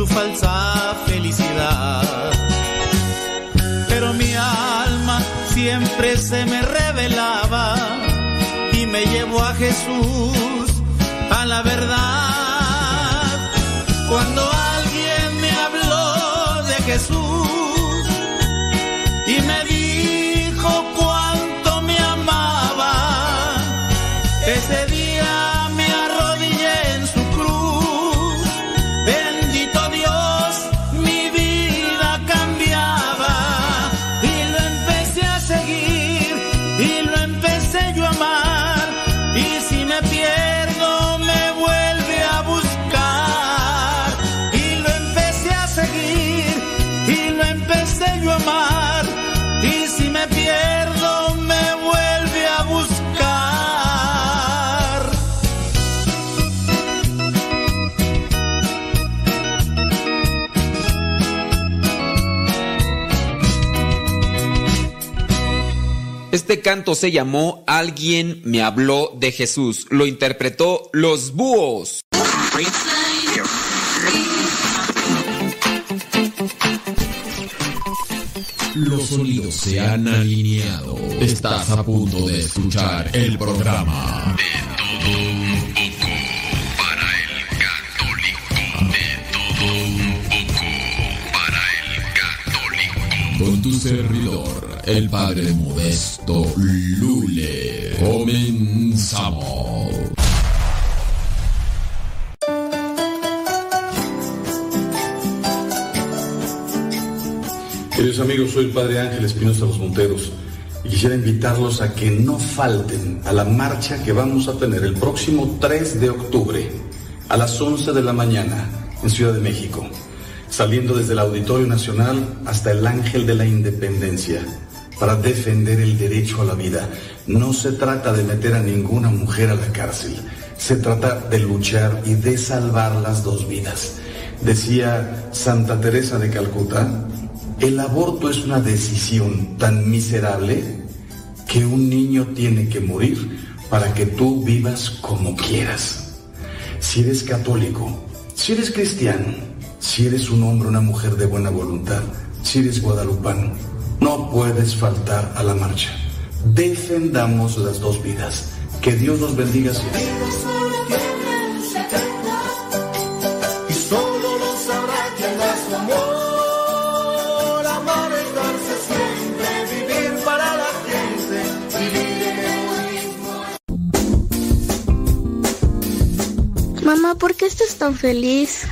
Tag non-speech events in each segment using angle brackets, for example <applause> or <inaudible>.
su falsa felicidad. Pero mi alma siempre se me revelaba y me llevó a Jesús, Este canto se llamó Alguien me habló de Jesús. Lo interpretó Los Búhos. Los sonidos se han alineado. Estás a punto de escuchar el programa. Con tu servidor, el padre modesto Lule. Comenzamos. Queridos amigos, soy el Padre Ángel Espinosa Los Monteros y quisiera invitarlos a que no falten a la marcha que vamos a tener el próximo 3 de octubre a las 11 de la mañana en Ciudad de México, saliendo desde el Auditorio Nacional hasta el Ángel de la Independencia para defender el derecho a la vida. No se trata de meter a ninguna mujer a la cárcel, se trata de luchar y de salvar las dos vidas. Decía Santa Teresa de Calcuta, el aborto es una decisión tan miserable que un niño tiene que morir para que tú vivas como quieras. Si eres católico, si eres cristiano, si eres un hombre una mujer de buena voluntad, si eres guadalupano, no puedes faltar a la marcha. Defendamos las dos vidas. Que Dios los bendiga siempre. Y solo lo sabrá quien da su amor. Amar es darse siempre, vivir para la gente, vivir en egoísmo. Mamá, ¿por qué estás tan feliz?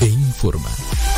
te informa.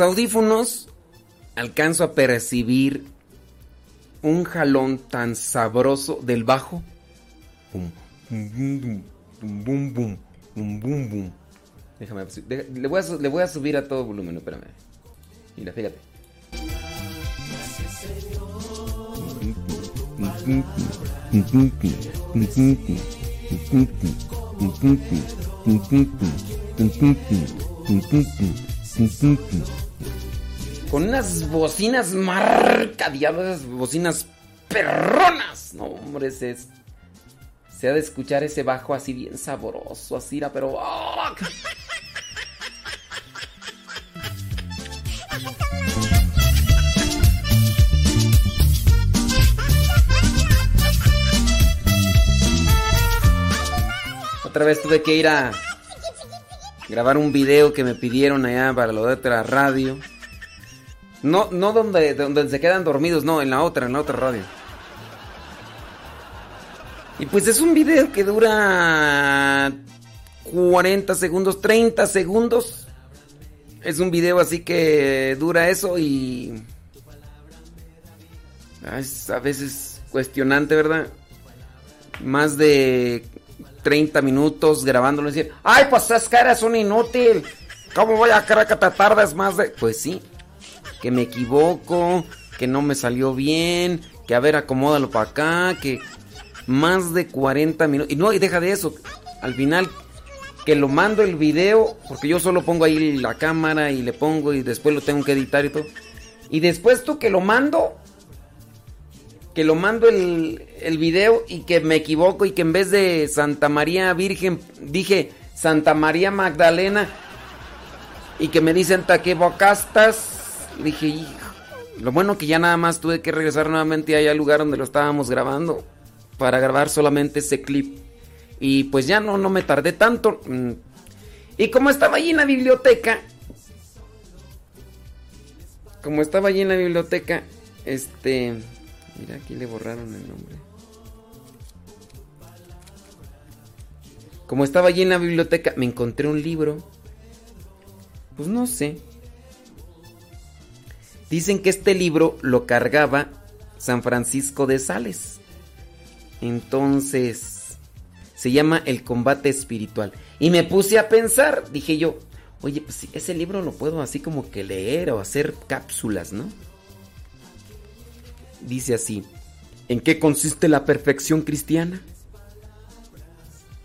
audífonos alcanzo a percibir un jalón tan sabroso del bajo. Déjame, le voy, a, le voy a subir a todo volumen, espérame. Mira, fíjate. Con unas bocinas marcadeadas, bocinas perronas. No, hombre, se, se ha de escuchar ese bajo así bien sabroso, así, pero... ¡ah! Otra vez tuve que ir a grabar un video que me pidieron allá para lo de otra radio. No, no donde, donde se quedan dormidos, no, en la otra, en la otra radio. Y pues es un video que dura 40 segundos, 30 segundos. Es un video así que dura eso y... Es a veces cuestionante, ¿verdad? Más de 30 minutos grabándolo y decir, ay, pues esas caras son inútil. ¿Cómo voy a creer que te tardes más de...? Pues sí, que me equivoco, que no me salió bien, que a ver, acomódalo para acá, que más de 40 minutos. Y no, y deja de eso. Al final, que lo mando el video, porque yo solo pongo ahí la cámara y le pongo y después lo tengo que editar y todo. Y después tú que lo mando, que lo mando el, video y que me equivoco y que en vez de Santa María Virgen dije Santa María Magdalena y que me dicen te equivocastas. Dije, hijo, lo bueno que ya nada más tuve que regresar nuevamente allá al lugar donde lo estábamos grabando para grabar solamente ese clip. Y pues ya no, no me tardé tanto. Mm. Y como estaba allí en la biblioteca, como estaba allí en la biblioteca, este, mira, aquí le borraron el nombre. Como estaba allí en la biblioteca, me encontré un libro. Pues no sé. Dicen que este libro lo cargaba San Francisco de Sales. Entonces, se llama El combate espiritual. Y me puse a pensar, dije yo, oye, pues ese libro lo puedo así como que leer o hacer cápsulas, ¿no? Dice así, ¿en qué consiste la perfección cristiana?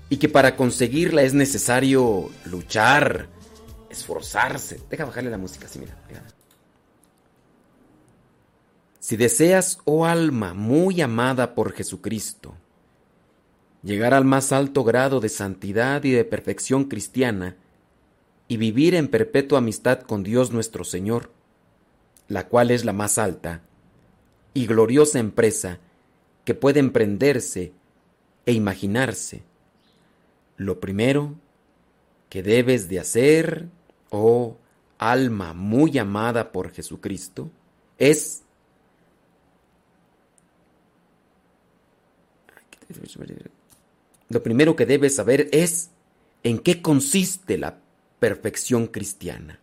Y que para conseguirla es necesario luchar, esforzarse. Deja bajarle la música así, mira. mira. Si deseas, oh alma muy amada por Jesucristo, llegar al más alto grado de santidad y de perfección cristiana, y vivir en perpetua amistad con Dios nuestro Señor, la cual es la más alta y gloriosa empresa que puede emprenderse e imaginarse, lo primero que debes de hacer, oh alma muy amada por Jesucristo, es lo primero que debes saber es en qué consiste la perfección cristiana,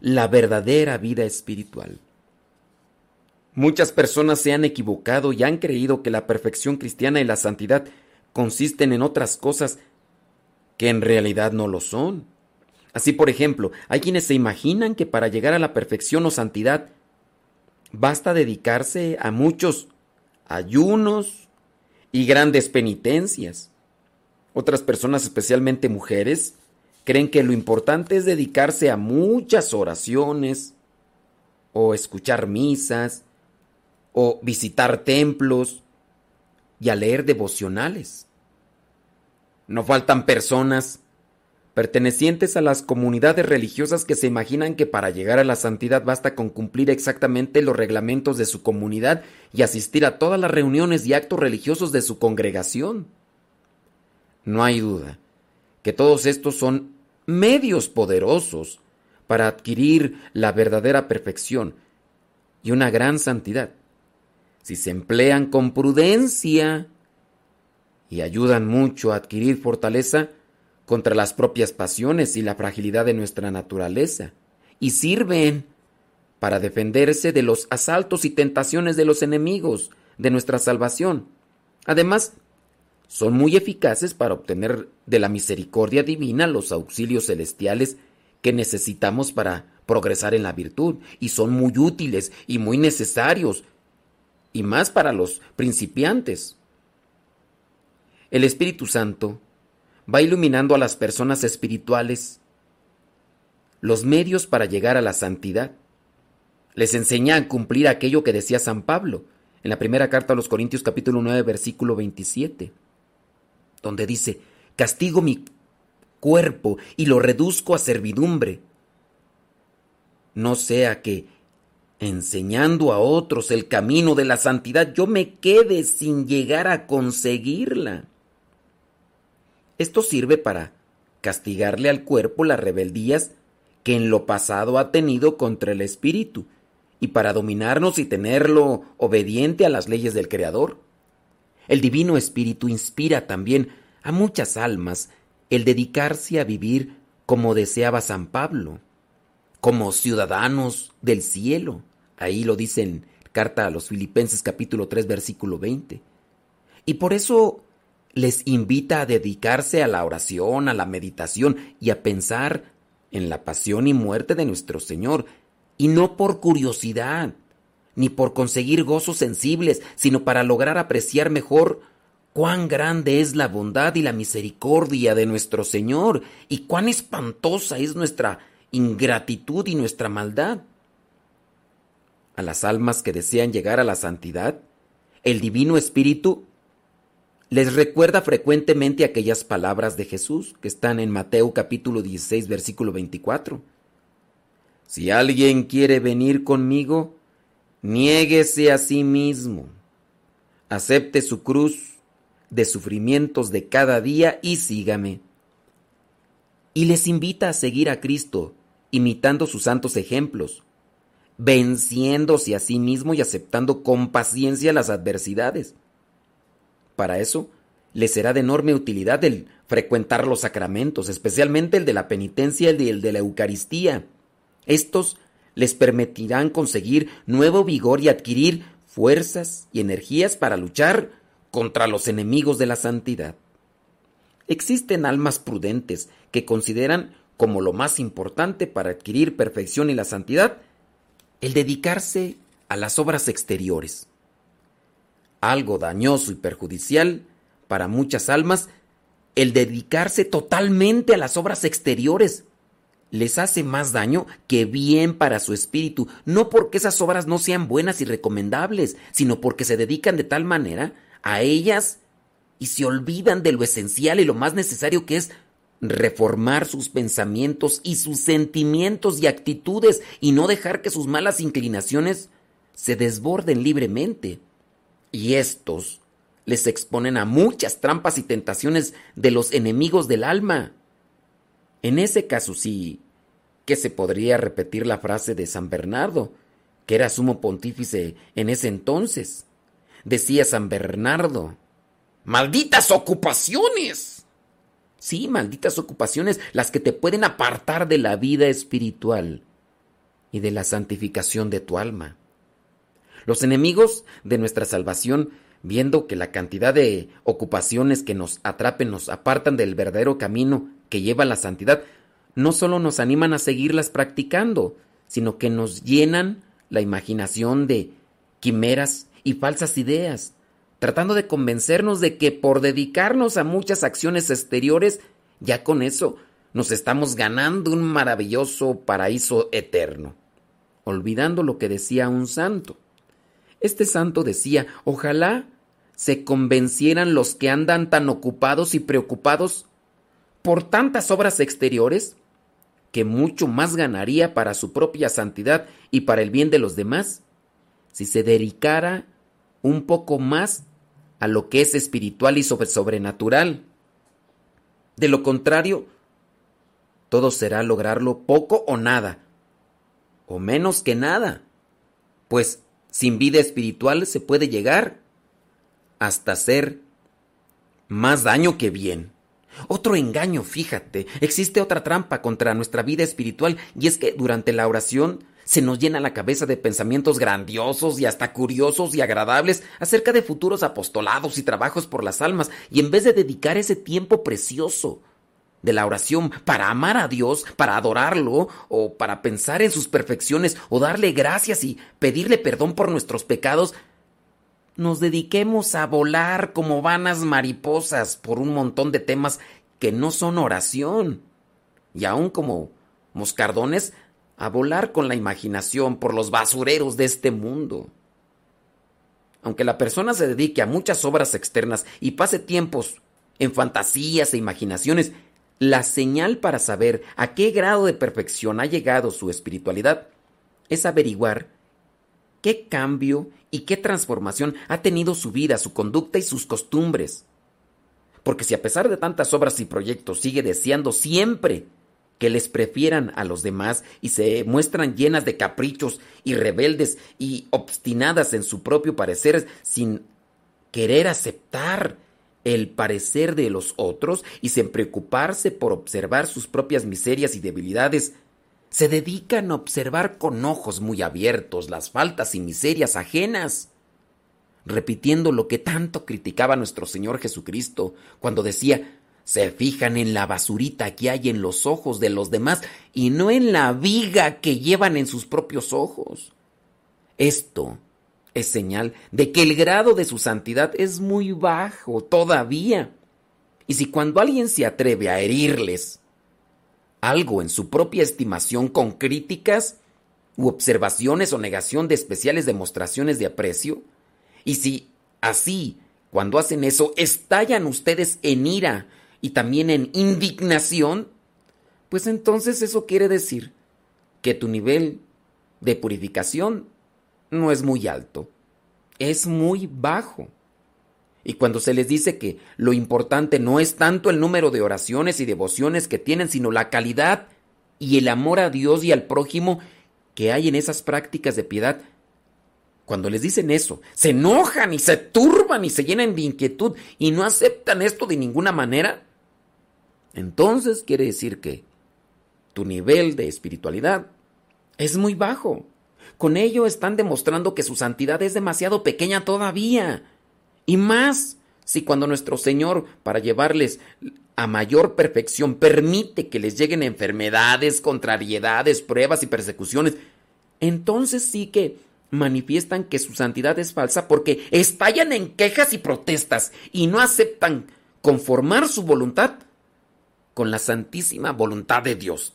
la verdadera vida espiritual. Muchas personas se han equivocado y han creído que la perfección cristiana y la santidad consisten en otras cosas que en realidad no lo son. Así, por ejemplo, hay quienes se imaginan que para llegar a la perfección o santidad basta dedicarse a muchos ayunos y grandes penitencias. Otras personas, especialmente mujeres, creen que lo importante es dedicarse a muchas oraciones, o escuchar misas, o visitar templos, y a leer devocionales. No faltan personas pertenecientes a las comunidades religiosas que se imaginan que para llegar a la santidad basta con cumplir exactamente los reglamentos de su comunidad y asistir a todas las reuniones y actos religiosos de su congregación. No hay duda que todos estos son medios poderosos para adquirir la verdadera perfección y una gran santidad, si se emplean con prudencia y ayudan mucho a adquirir fortaleza contra las propias pasiones y la fragilidad de nuestra naturaleza, y sirven para defenderse de los asaltos y tentaciones de los enemigos de nuestra salvación. Además, son muy eficaces para obtener de la misericordia divina los auxilios celestiales que necesitamos para progresar en la virtud, y son muy útiles y muy necesarios, y más para los principiantes. El Espíritu Santo va iluminando a las personas espirituales los medios para llegar a la santidad. Les enseña a cumplir aquello que decía San Pablo en la primera carta a los Corintios capítulo 9 versículo 27, donde dice, castigo mi cuerpo y lo reduzco a servidumbre. No sea que, enseñando a otros el camino de la santidad, yo me quede sin llegar a conseguirla. Esto sirve para castigarle al cuerpo las rebeldías que en lo pasado ha tenido contra el espíritu, y para dominarnos y tenerlo obediente a las leyes del Creador. El Divino Espíritu inspira también a muchas almas el dedicarse a vivir como deseaba San Pablo, como ciudadanos del cielo. Ahí lo dice en carta a los Filipenses capítulo 3 versículo 20. Y por eso les invita a dedicarse a la oración, a la meditación y a pensar en la pasión y muerte de nuestro Señor, y no por curiosidad, ni por conseguir gozos sensibles, sino para lograr apreciar mejor cuán grande es la bondad y la misericordia de nuestro Señor, y cuán espantosa es nuestra ingratitud y nuestra maldad. A las almas que desean llegar a la santidad, el Divino Espíritu les recuerda frecuentemente aquellas palabras de Jesús que están en Mateo capítulo 16 versículo 24. Si alguien quiere venir conmigo, niéguese a sí mismo, acepte su cruz de sufrimientos de cada día y sígame. Y les invita a seguir a Cristo, imitando sus santos ejemplos, venciéndose a sí mismo y aceptando con paciencia las adversidades para eso, les será de enorme utilidad el frecuentar los sacramentos, especialmente el de la penitencia y el de la Eucaristía. Estos les permitirán conseguir nuevo vigor y adquirir fuerzas y energías para luchar contra los enemigos de la santidad. Existen almas prudentes que consideran como lo más importante para adquirir perfección y la santidad el dedicarse a las obras exteriores algo dañoso y perjudicial para muchas almas, el dedicarse totalmente a las obras exteriores les hace más daño que bien para su espíritu, no porque esas obras no sean buenas y recomendables, sino porque se dedican de tal manera a ellas y se olvidan de lo esencial y lo más necesario que es reformar sus pensamientos y sus sentimientos y actitudes y no dejar que sus malas inclinaciones se desborden libremente y estos les exponen a muchas trampas y tentaciones de los enemigos del alma. En ese caso sí, que se podría repetir la frase de San Bernardo, que era sumo pontífice en ese entonces. Decía San Bernardo, malditas ocupaciones. Sí, malditas ocupaciones, las que te pueden apartar de la vida espiritual y de la santificación de tu alma. Los enemigos de nuestra salvación, viendo que la cantidad de ocupaciones que nos atrapen nos apartan del verdadero camino que lleva la santidad, no solo nos animan a seguirlas practicando, sino que nos llenan la imaginación de quimeras y falsas ideas, tratando de convencernos de que por dedicarnos a muchas acciones exteriores, ya con eso nos estamos ganando un maravilloso paraíso eterno, olvidando lo que decía un santo. Este santo decía, ojalá se convencieran los que andan tan ocupados y preocupados por tantas obras exteriores, que mucho más ganaría para su propia santidad y para el bien de los demás, si se dedicara un poco más a lo que es espiritual y sobrenatural. De lo contrario, todo será lograrlo poco o nada, o menos que nada, pues sin vida espiritual se puede llegar hasta ser más daño que bien. Otro engaño, fíjate, existe otra trampa contra nuestra vida espiritual y es que durante la oración se nos llena la cabeza de pensamientos grandiosos y hasta curiosos y agradables acerca de futuros apostolados y trabajos por las almas y en vez de dedicar ese tiempo precioso de la oración para amar a Dios, para adorarlo o para pensar en sus perfecciones o darle gracias y pedirle perdón por nuestros pecados, nos dediquemos a volar como vanas mariposas por un montón de temas que no son oración. Y aún como moscardones, a volar con la imaginación por los basureros de este mundo. Aunque la persona se dedique a muchas obras externas y pase tiempos en fantasías e imaginaciones, la señal para saber a qué grado de perfección ha llegado su espiritualidad es averiguar qué cambio y qué transformación ha tenido su vida, su conducta y sus costumbres. Porque si a pesar de tantas obras y proyectos sigue deseando siempre que les prefieran a los demás y se muestran llenas de caprichos y rebeldes y obstinadas en su propio parecer sin querer aceptar el parecer de los otros y sin preocuparse por observar sus propias miserias y debilidades, se dedican a observar con ojos muy abiertos las faltas y miserias ajenas, repitiendo lo que tanto criticaba nuestro Señor Jesucristo cuando decía, se fijan en la basurita que hay en los ojos de los demás y no en la viga que llevan en sus propios ojos. Esto es señal de que el grado de su santidad es muy bajo todavía. Y si cuando alguien se atreve a herirles algo en su propia estimación con críticas u observaciones o negación de especiales demostraciones de aprecio, y si así, cuando hacen eso, estallan ustedes en ira y también en indignación, pues entonces eso quiere decir que tu nivel de purificación no es muy alto, es muy bajo. Y cuando se les dice que lo importante no es tanto el número de oraciones y devociones que tienen, sino la calidad y el amor a Dios y al prójimo que hay en esas prácticas de piedad, cuando les dicen eso, se enojan y se turban y se llenan de inquietud y no aceptan esto de ninguna manera, entonces quiere decir que tu nivel de espiritualidad es muy bajo. Con ello están demostrando que su santidad es demasiado pequeña todavía. Y más si cuando nuestro Señor, para llevarles a mayor perfección, permite que les lleguen enfermedades, contrariedades, pruebas y persecuciones, entonces sí que manifiestan que su santidad es falsa porque estallan en quejas y protestas y no aceptan conformar su voluntad con la santísima voluntad de Dios.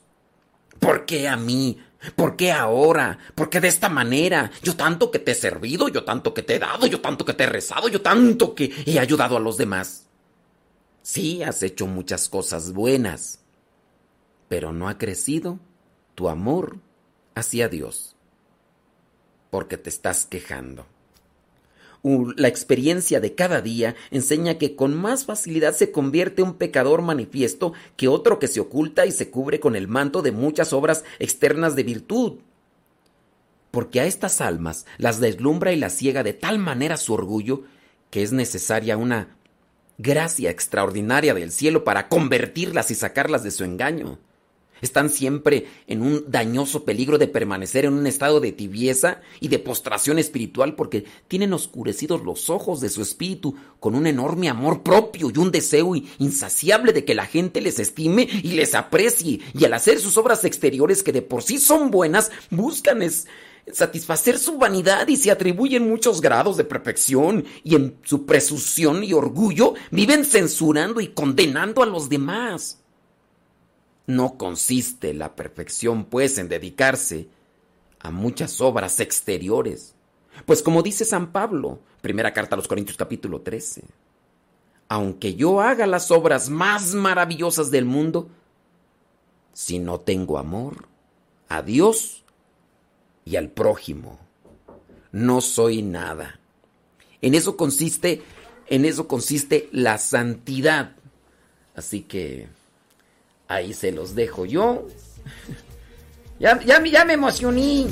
¿Por qué a mí? ¿Por qué ahora? ¿Por qué de esta manera? Yo tanto que te he servido, yo tanto que te he dado, yo tanto que te he rezado, yo tanto que he ayudado a los demás. Sí, has hecho muchas cosas buenas, pero no ha crecido tu amor hacia Dios, porque te estás quejando la experiencia de cada día enseña que con más facilidad se convierte un pecador manifiesto que otro que se oculta y se cubre con el manto de muchas obras externas de virtud. Porque a estas almas las deslumbra y las ciega de tal manera su orgullo que es necesaria una gracia extraordinaria del cielo para convertirlas y sacarlas de su engaño. Están siempre en un dañoso peligro de permanecer en un estado de tibieza y de postración espiritual porque tienen oscurecidos los ojos de su espíritu con un enorme amor propio y un deseo insaciable de que la gente les estime y les aprecie y al hacer sus obras exteriores que de por sí son buenas buscan satisfacer su vanidad y se atribuyen muchos grados de perfección y en su presunción y orgullo viven censurando y condenando a los demás. No consiste la perfección, pues, en dedicarse a muchas obras exteriores. Pues como dice San Pablo, primera carta a los Corintios capítulo 13, aunque yo haga las obras más maravillosas del mundo, si no tengo amor a Dios y al prójimo, no soy nada. En eso consiste, en eso consiste la santidad. Así que Ahí se los dejo yo. Ya, ya, ya me emocioné.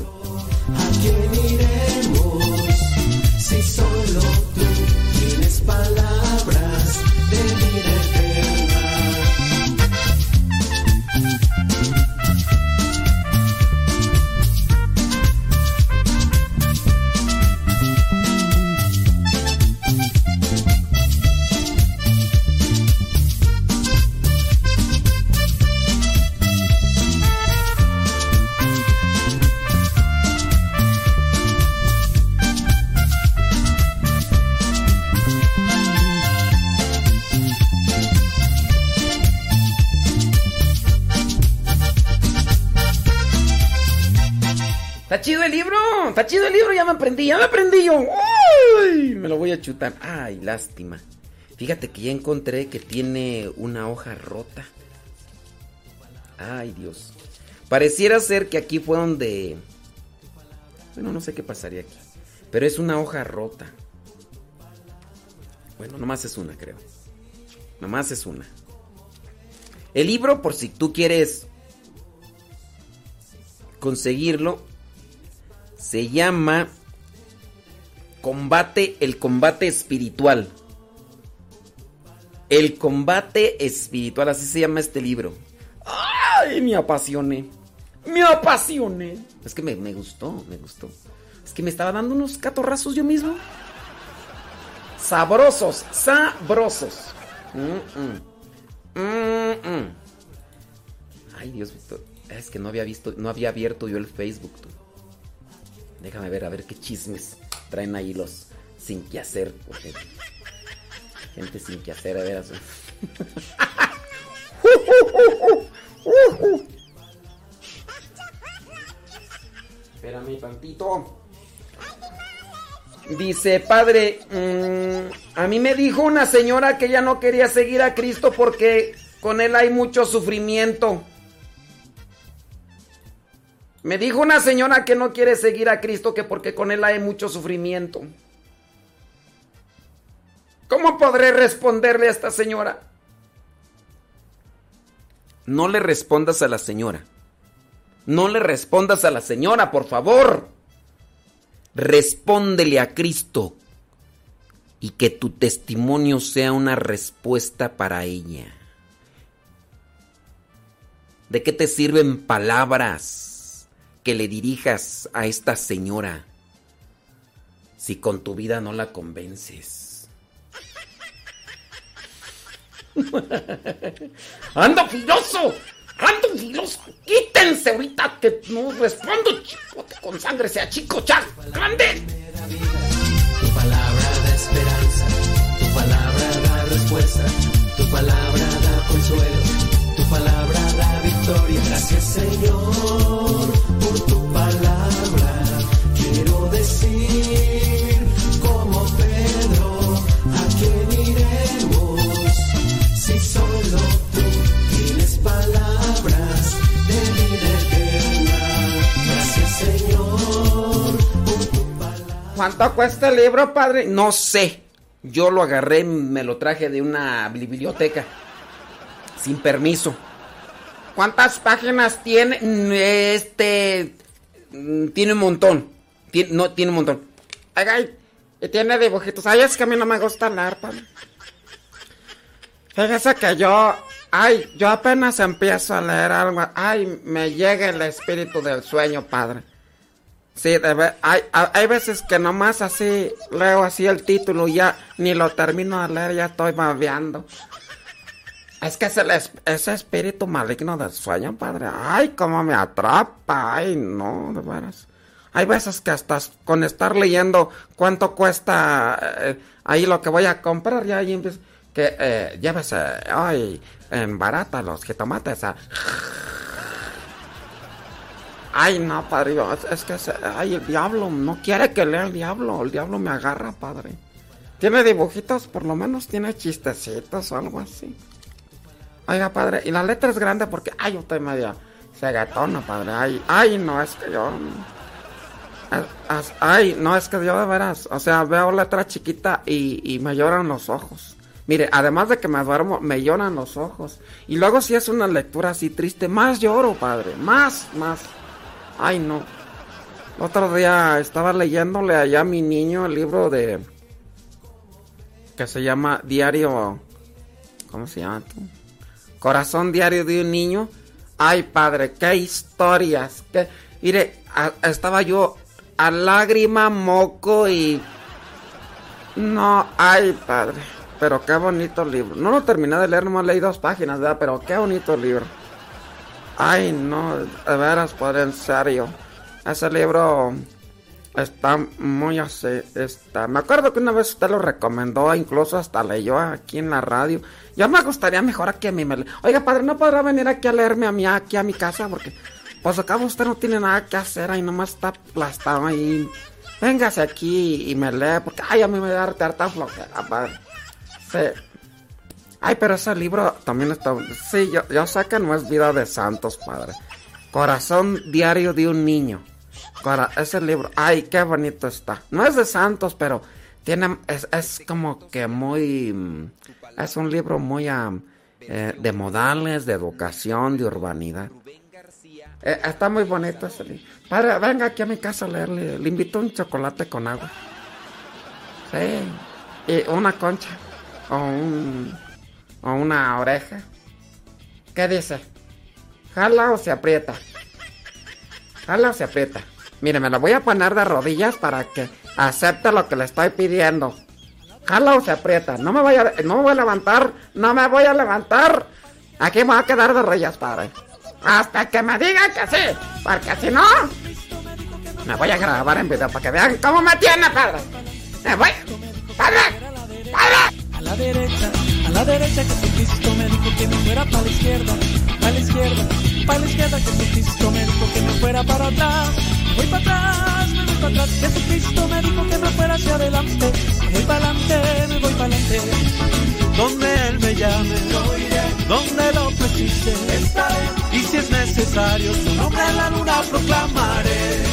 Está chido el libro, está chido el libro, ya me aprendí, ya me aprendí yo. Me lo voy a chutar. Ay, lástima. Fíjate que ya encontré que tiene una hoja rota. Ay, Dios. Pareciera ser que aquí fue donde... Bueno, no sé qué pasaría aquí. Pero es una hoja rota. Bueno, nomás es una, creo. Nomás es una. El libro, por si tú quieres conseguirlo, se llama Combate, el combate espiritual. El combate espiritual, así se llama este libro. ¡Ay! Me apasioné. Me apasioné. Es que me, me gustó, me gustó. Es que me estaba dando unos catorrazos yo mismo. Sabrosos, sabrosos. Ay, Dios. Es que no había visto, no había abierto yo el Facebook. Tú. Déjame ver, a ver qué chismes traen ahí los sin que hacer. Gente sin que hacer, a ver. Espérame tantito. Dice, padre, mm, a mí me dijo una señora que ella no quería seguir a Cristo porque con él hay mucho sufrimiento. Me dijo una señora que no quiere seguir a Cristo que porque con él hay mucho sufrimiento. ¿Cómo podré responderle a esta señora? No le respondas a la señora. No le respondas a la señora, por favor. Respóndele a Cristo y que tu testimonio sea una respuesta para ella. ¿De qué te sirven palabras que le dirijas a esta señora si con tu vida no la convences? <laughs> ¡Ando filoso! ¡Ando filoso! ¡Quítense ahorita que no respondo, chicote con sangre, sea chico, chal, grande! Tu palabra da esperanza, tu palabra da respuesta, tu palabra da consuelo, tu palabra da victoria. Gracias Señor ¿Cuánto cuesta el libro, padre? No sé. Yo lo agarré, me lo traje de una biblioteca. Sin permiso. ¿Cuántas páginas tiene? Este. mm, Tiene un montón. No, tiene un montón. Ay, tiene dibujitos. Ay, es que a mí no me gusta leer, padre. Fíjese que yo. Ay, yo apenas empiezo a leer algo. Ay, me llega el espíritu del sueño, padre. Sí, de ver- hay, hay veces que nomás así leo así el título y ya ni lo termino de leer, ya estoy babeando. Es que ese espíritu maligno del sueño, padre. Ay, cómo me atrapa. Ay, no, de veras. Hay veces que hasta con estar leyendo cuánto cuesta eh, ahí lo que voy a comprar, ya ahí empiezo. Que eh, llévese, ay, en barata los jitomates. ah. Ay, no, padre, es, que, se- ay, el diablo, no quiere que lea el diablo, el diablo me agarra, padre. Tiene dibujitos, por lo menos tiene chistecitos o algo así. Oiga, padre, y la letra es grande porque, ay, yo estoy medio cegatona, padre, ay, ay, no, es que yo... ay, no, es que yo de veras, o sea, veo letra chiquita y, y me lloran los ojos. Mire, además de que me duermo, me lloran los ojos. Y luego si es una lectura así triste, más lloro, padre, más, más. Ay, no. Otro día estaba leyéndole allá a mi niño el libro de... que se llama Diario... ¿Cómo se llama tú? Corazón Diario de un Niño. Ay, padre, qué historias. Qué... Mire, estaba yo a lágrima, moco y... No, ay, padre. Pero qué bonito libro. No lo terminé de leer, nomás leí dos páginas, ¿verdad? Pero qué bonito libro. Ay, no, de veras, padre, en serio. Ese libro está muy así. Está. Me acuerdo que una vez usted lo recomendó, incluso hasta leyó aquí en la radio. Ya me gustaría mejor aquí a mí me le- Oiga, padre, ¿no podrá venir aquí a leerme a mí, aquí a mi casa? Porque pues acá usted no tiene nada que hacer, ahí nomás está aplastado ahí. Véngase aquí y me lee, porque ay, a mí me da harta flojera, padre. Sí. Ay, pero ese libro también está. Sí, yo, yo sé que no es vida de santos, padre. Corazón diario de un niño. Cora- ese libro, ay, qué bonito está. No es de santos, pero tiene. Es, es como que muy. Es un libro muy. eh, de modales, de educación, de urbanidad. Eh, está muy bonito ese libro. Padre, venga aquí a mi casa a leerle. Le invito un chocolate con agua. Sí. Y una concha. O un. O una oreja. ¿Qué dice? ¿Jala o se aprieta? Jala o se aprieta. Mire, me lo voy a poner de rodillas para que acepte lo que le estoy pidiendo. Jala o se aprieta. No me voy a, no me voy a levantar. No me voy a levantar. Aquí me voy a quedar de rodillas, padre. Hasta que me digan que sí. Porque si no, me voy a grabar en video para que vean cómo me tiene, padre. Me voy. Padre. Padre. A la derecha, a la derecha Jesucristo me dijo que me fuera para la izquierda, para la izquierda, para la izquierda Jesucristo me dijo que me fuera para atrás, voy para atrás, me voy para atrás, Jesucristo me dijo que me fuera hacia adelante, me voy para adelante, me voy para adelante. Donde Él me llame, donde lo y si es necesario, su nombre en la luna proclamaré.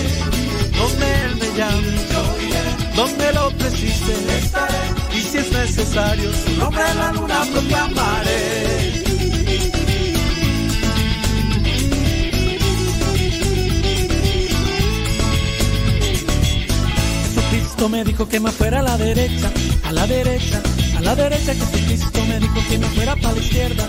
Donde Él me llame, yo iré, donde lo precise, estaré, y si es necesario, su nombre en la luna proclamaré. Jesucristo me dijo que me fuera a la derecha, a la derecha, a la derecha. Jesucristo me dijo que me fuera para la izquierda,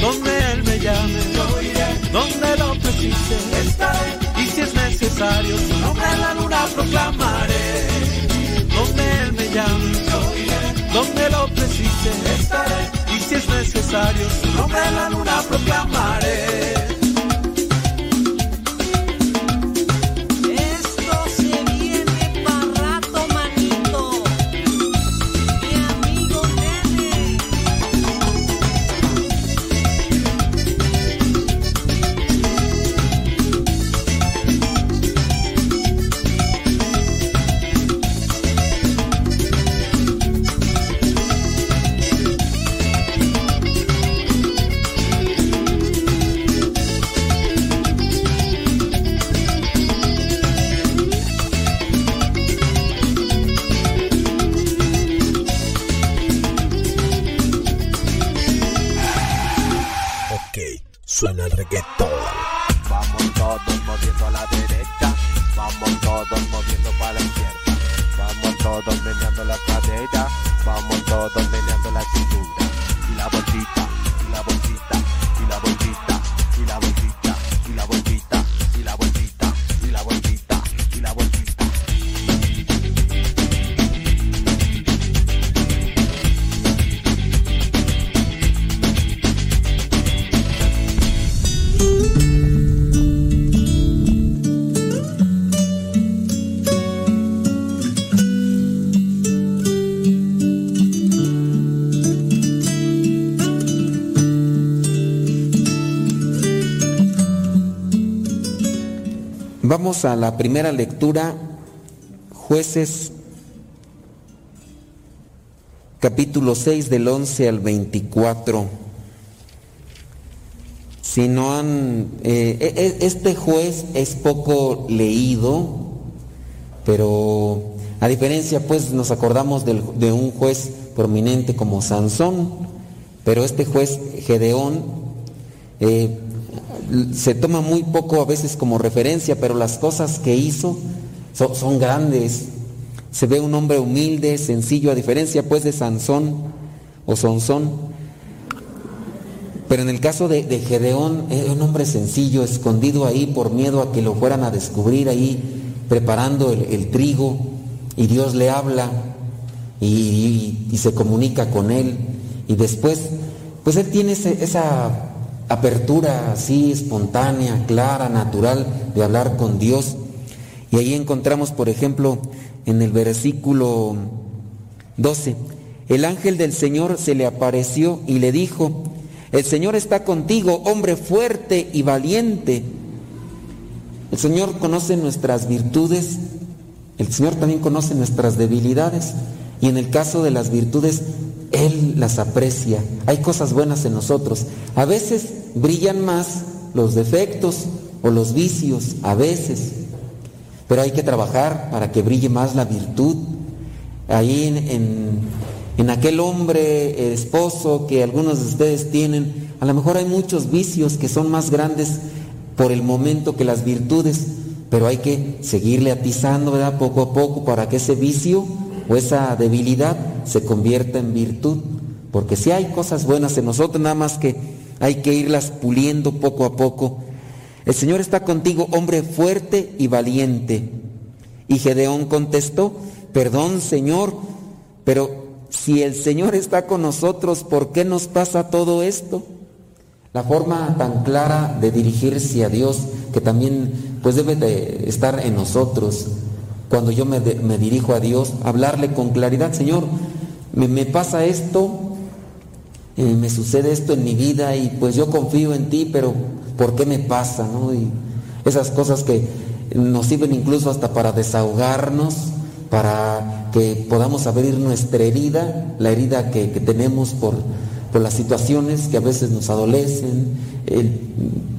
Donde Él me llame, yo iré, donde lo precise, estaré, y si es necesario, su nombre en la luna proclamaré. Donde Él me llame, yo iré, donde lo precise, estaré, y si es necesario, su nombre en la luna proclamaré. Vamos a la primera lectura, jueces capítulo 6 del 11 al 24. Si no han... eh, e- e- este juez es poco leído, pero a diferencia pues nos acordamos del- de un juez prominente como Sansón, pero este juez Gedeón eh, se toma muy poco a veces como referencia, pero las cosas que hizo son, grandes. Se ve un hombre humilde, sencillo, a diferencia pues de Sansón o Sonsón. Pero en el caso de, de Gedeón, era un hombre sencillo, escondido ahí por miedo a que lo fueran a descubrir ahí, preparando el, el trigo, y Dios le habla y, y- se comunica con él. Y después, pues él tiene esa apertura así espontánea, clara, natural de hablar con Dios. Y ahí encontramos, por ejemplo, en el versículo 12, el ángel del Señor se le apareció y le dijo, el Señor está contigo, hombre fuerte y valiente. El Señor conoce nuestras virtudes, el Señor también conoce nuestras debilidades y en el caso de las virtudes, Él las aprecia. Hay cosas buenas en nosotros. A veces brillan más los defectos o los vicios, a veces, pero hay que trabajar para que brille más la virtud. Ahí en, en- aquel hombre eh, esposo que algunos de ustedes tienen, a lo mejor hay muchos vicios que son más grandes por el momento que las virtudes, pero hay que seguirle atizando, ¿verdad? Poco a poco para que ese vicio o esa debilidad se convierta en virtud. Porque si hay cosas buenas en nosotros, nada más que hay que irlas puliendo poco a poco. El Señor está contigo, hombre fuerte y valiente. Y Gedeón contestó, perdón Señor, pero si el Señor está con nosotros, ¿por qué nos pasa todo esto? La forma tan clara de dirigirse a Dios, que también pues debe de estar en nosotros. Cuando yo me, me dirijo a Dios, hablarle con claridad, Señor, me, pasa esto, eh, me sucede esto en mi vida y pues yo confío en ti, pero ¿por qué me pasa? Y esas cosas que nos sirven incluso hasta para desahogarnos, para que podamos abrir nuestra herida, la herida que, tenemos por, por las situaciones que a veces nos adolecen,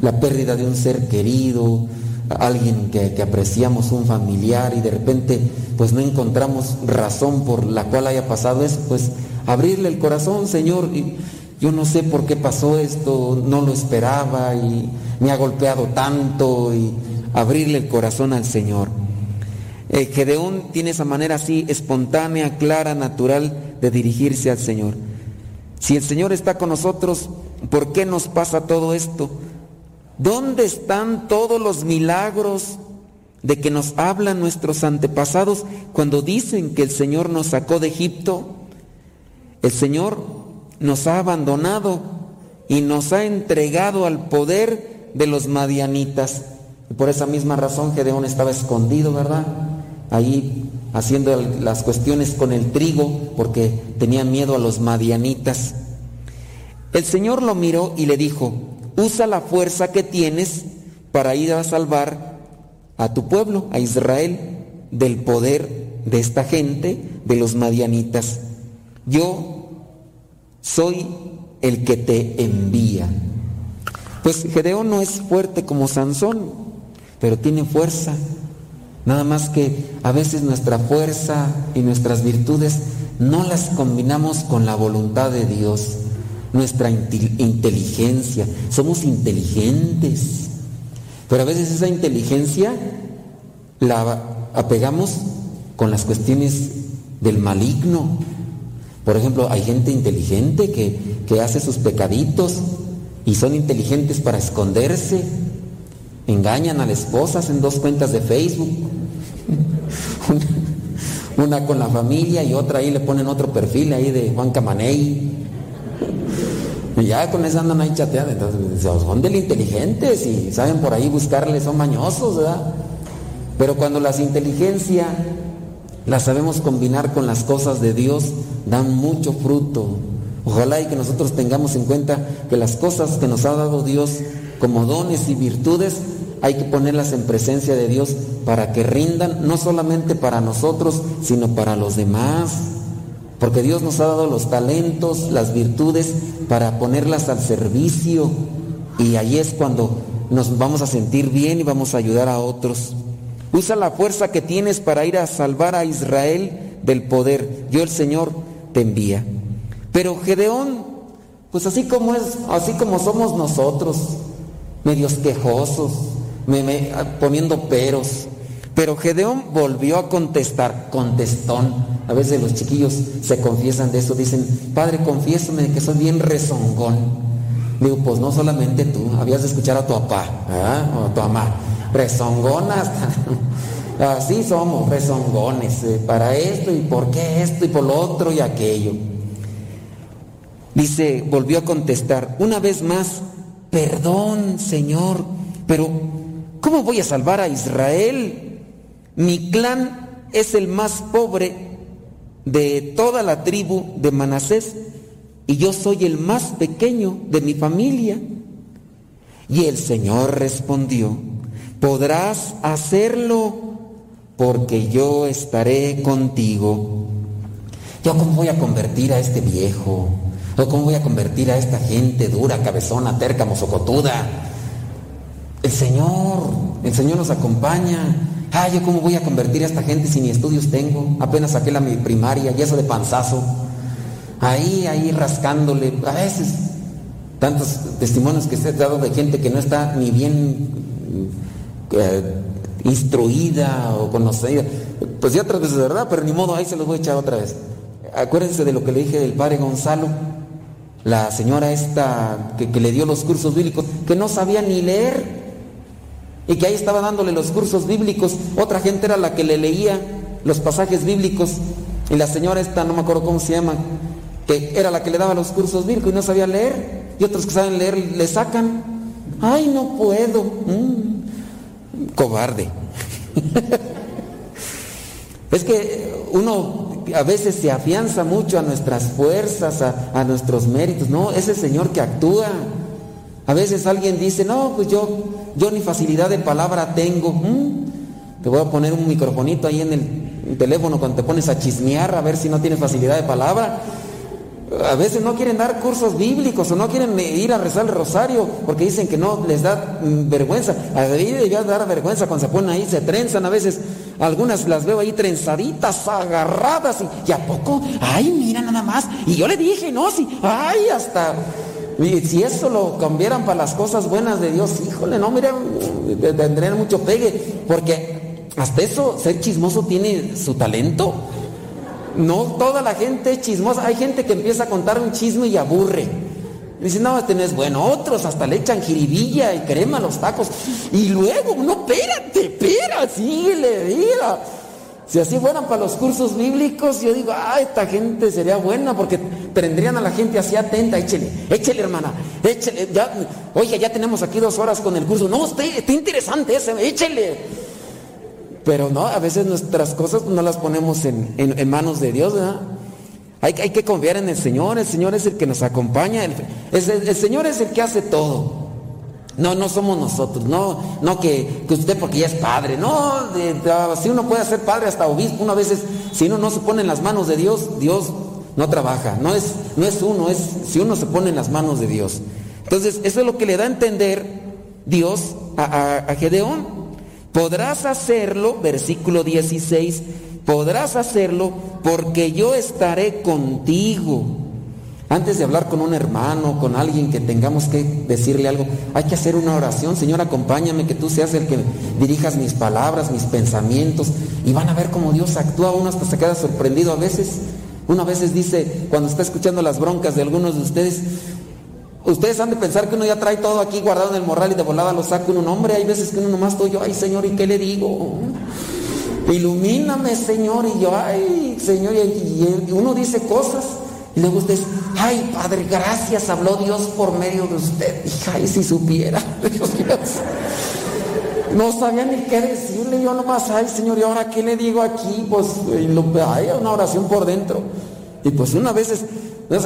la pérdida de un ser querido, alguien que, apreciamos, un familiar, y de repente pues no encontramos razón por la cual haya pasado eso, pues abrirle el corazón, Señor, y yo no sé por qué pasó esto, no lo esperaba y me ha golpeado tanto, y abrirle el corazón al Señor. Eh, Gedeón tiene esa manera así espontánea, clara, natural de dirigirse al Señor. Si el Señor está con nosotros, ¿por qué nos pasa todo esto? ¿Dónde están todos los milagros de que nos hablan nuestros antepasados cuando dicen que el Señor nos sacó de Egipto? El Señor nos ha abandonado y nos ha entregado al poder de los madianitas. Y por esa misma razón Gedeón estaba escondido, ¿verdad? Ahí haciendo las cuestiones con el trigo porque tenía miedo a los madianitas. El Señor lo miró y le dijo, usa la fuerza que tienes para ir a salvar a tu pueblo, a Israel, del poder de esta gente, de los madianitas. Yo soy el que te envía. Pues Gedeón no es fuerte como Sansón, pero tiene fuerza. Nada más que a veces nuestra fuerza y nuestras virtudes no las combinamos con la voluntad de Dios, nuestra inteligencia. Somos inteligentes, pero a veces esa inteligencia la apegamos con las cuestiones del maligno. Por ejemplo, hay gente inteligente que, que hace sus pecaditos y son inteligentes para esconderse. Engañan a la esposa, hacen dos cuentas de Facebook. <laughs> Una, una con la familia y otra ahí le ponen otro perfil ahí de Juan Camaney. Y ya con eso andan ahí chateando. Entonces, son del inteligentes y saben por ahí buscarle, son mañosos, ¿verdad? Pero cuando las inteligencia las sabemos combinar con las cosas de Dios, dan mucho fruto. Ojalá y que nosotros tengamos en cuenta que las cosas que nos ha dado Dios como dones y virtudes, hay que ponerlas en presencia de Dios para que rindan no solamente para nosotros, sino para los demás. Porque Dios nos ha dado los talentos, las virtudes, para ponerlas al servicio. Y ahí es cuando nos vamos a sentir bien y vamos a ayudar a otros. Usa la fuerza que tienes para ir a salvar a Israel del poder. Yo el Señor te envía. Pero Gedeón, pues así como es, así como somos nosotros, medios quejosos, me- poniendo peros. Pero Gedeón volvió a contestar, contestón. A veces los chiquillos se confiesan de eso, dicen, Padre, confiésame que soy bien rezongón. Digo, pues no solamente tú, habías de escuchar a tu papá, ¿verdad? O a tu mamá. Rezongonas. <laughs> Así somos, rezongones, eh, para esto y por qué esto y por lo otro y aquello. Dice, volvió a contestar, una vez más, perdón, Señor, pero ¿cómo voy a salvar a Israel? Mi clan es el más pobre de toda la tribu de Manasés y yo soy el más pequeño de mi familia. Y el Señor respondió, podrás hacerlo porque yo estaré contigo. ¿Yo cómo voy a convertir a este viejo? ¿O cómo voy a convertir a esta gente dura, cabezona, terca, mozocotuda? El Señor, el Señor nos acompaña. Ah, ¿yo cómo voy a convertir a esta gente si ni estudios tengo? Apenas saqué la mi primaria y eso de panzazo. Ahí, ahí rascándole. A veces, tantos testimonios que se ha dado de gente que no está ni bien eh, instruida o conocida. Pues ya otras veces, ¿verdad? Pero ni modo, ahí se los voy a echar otra vez. Acuérdense de lo que le dije del padre Gonzalo, la señora esta que, que le dio los cursos bíblicos, que no sabía ni leer y que ahí estaba dándole los cursos bíblicos. Otra gente era la que le leía los pasajes bíblicos y la señora esta, no me acuerdo cómo se llama, que era la que le daba los cursos bíblicos y no sabía leer. Y otros que saben leer le sacan. Ay, no puedo. Mm, cobarde. <laughs> es que uno a veces se afianza mucho a nuestras fuerzas, a, a nuestros méritos. No, es el Señor que actúa. A veces alguien dice, no, pues yo, yo ni facilidad de palabra tengo. Mm, te voy a poner un microfonito ahí en el teléfono cuando te pones a chismear a ver si no tienes facilidad de palabra. A veces no quieren dar cursos bíblicos o no quieren ir a rezar el rosario porque dicen que no les da mm, vergüenza. A mí debería dar vergüenza cuando se ponen ahí, se trenzan a veces. Algunas las veo ahí trenzaditas, agarradas y, y a poco, ay, mira nada más. Y yo le dije, no, sí, ay, hasta y si eso lo cambiaran para las cosas buenas de Dios, híjole, no, mira, tendrían mucho pegue, porque hasta eso, ser chismoso tiene su talento. No toda la gente es chismosa, hay gente que empieza a contar un chisme y aburre. Dice, no, este no es bueno. Otros hasta le echan jiribilla y crema a los tacos. Y luego, no, espérate, espera, síguele, mira. Si así fueran para los cursos bíblicos, yo digo, ah, esta gente sería buena porque tendrían a la gente así atenta. Échele, échele, hermana, échele. Ya, oye, ya tenemos aquí dos horas con el curso. No, está, está interesante ese, échele. Pero no, a veces nuestras cosas no las ponemos en, manos de Dios, ¿verdad? Hay, que confiar en el Señor, el Señor es el que nos acompaña, el Señor es el que hace todo. No, no somos nosotros, no, no que, usted porque ya es padre, no, si uno puede ser padre hasta obispo, uno a veces, si uno no se pone en las manos de Dios, Dios no trabaja, no es, no es uno, es si uno se pone en las manos de Dios. Entonces, eso es lo que le da a entender Dios a, a Gedeón. Podrás hacerlo, versículo 16, podrás hacerlo porque yo estaré contigo. Antes de hablar con un hermano, con alguien que tengamos que decirle algo, hay que hacer una oración. Señor, acompáñame, que tú seas el que dirijas mis palabras, mis pensamientos. Y van a ver cómo Dios actúa. Uno hasta se queda sorprendido a veces. Uno a veces dice, cuando está escuchando las broncas de algunos de ustedes, ustedes han de pensar que uno ya trae todo aquí guardado en el morral y de volada lo saca uno. No, hombre, hay veces que uno nomás estoy yo, ay Señor, ¿y qué le digo? Ilumíname, Señor. Y yo, ay, Señor, y, y uno dice cosas. Y luego usted ay Padre, gracias, habló Dios por medio de usted. Hija, y si supiera, <laughs> Dios mío, no sabía ni qué decirle, yo nomás, ay Señor, ¿y ahora qué le digo aquí? Pues, hay una oración por dentro. Y pues una veces, no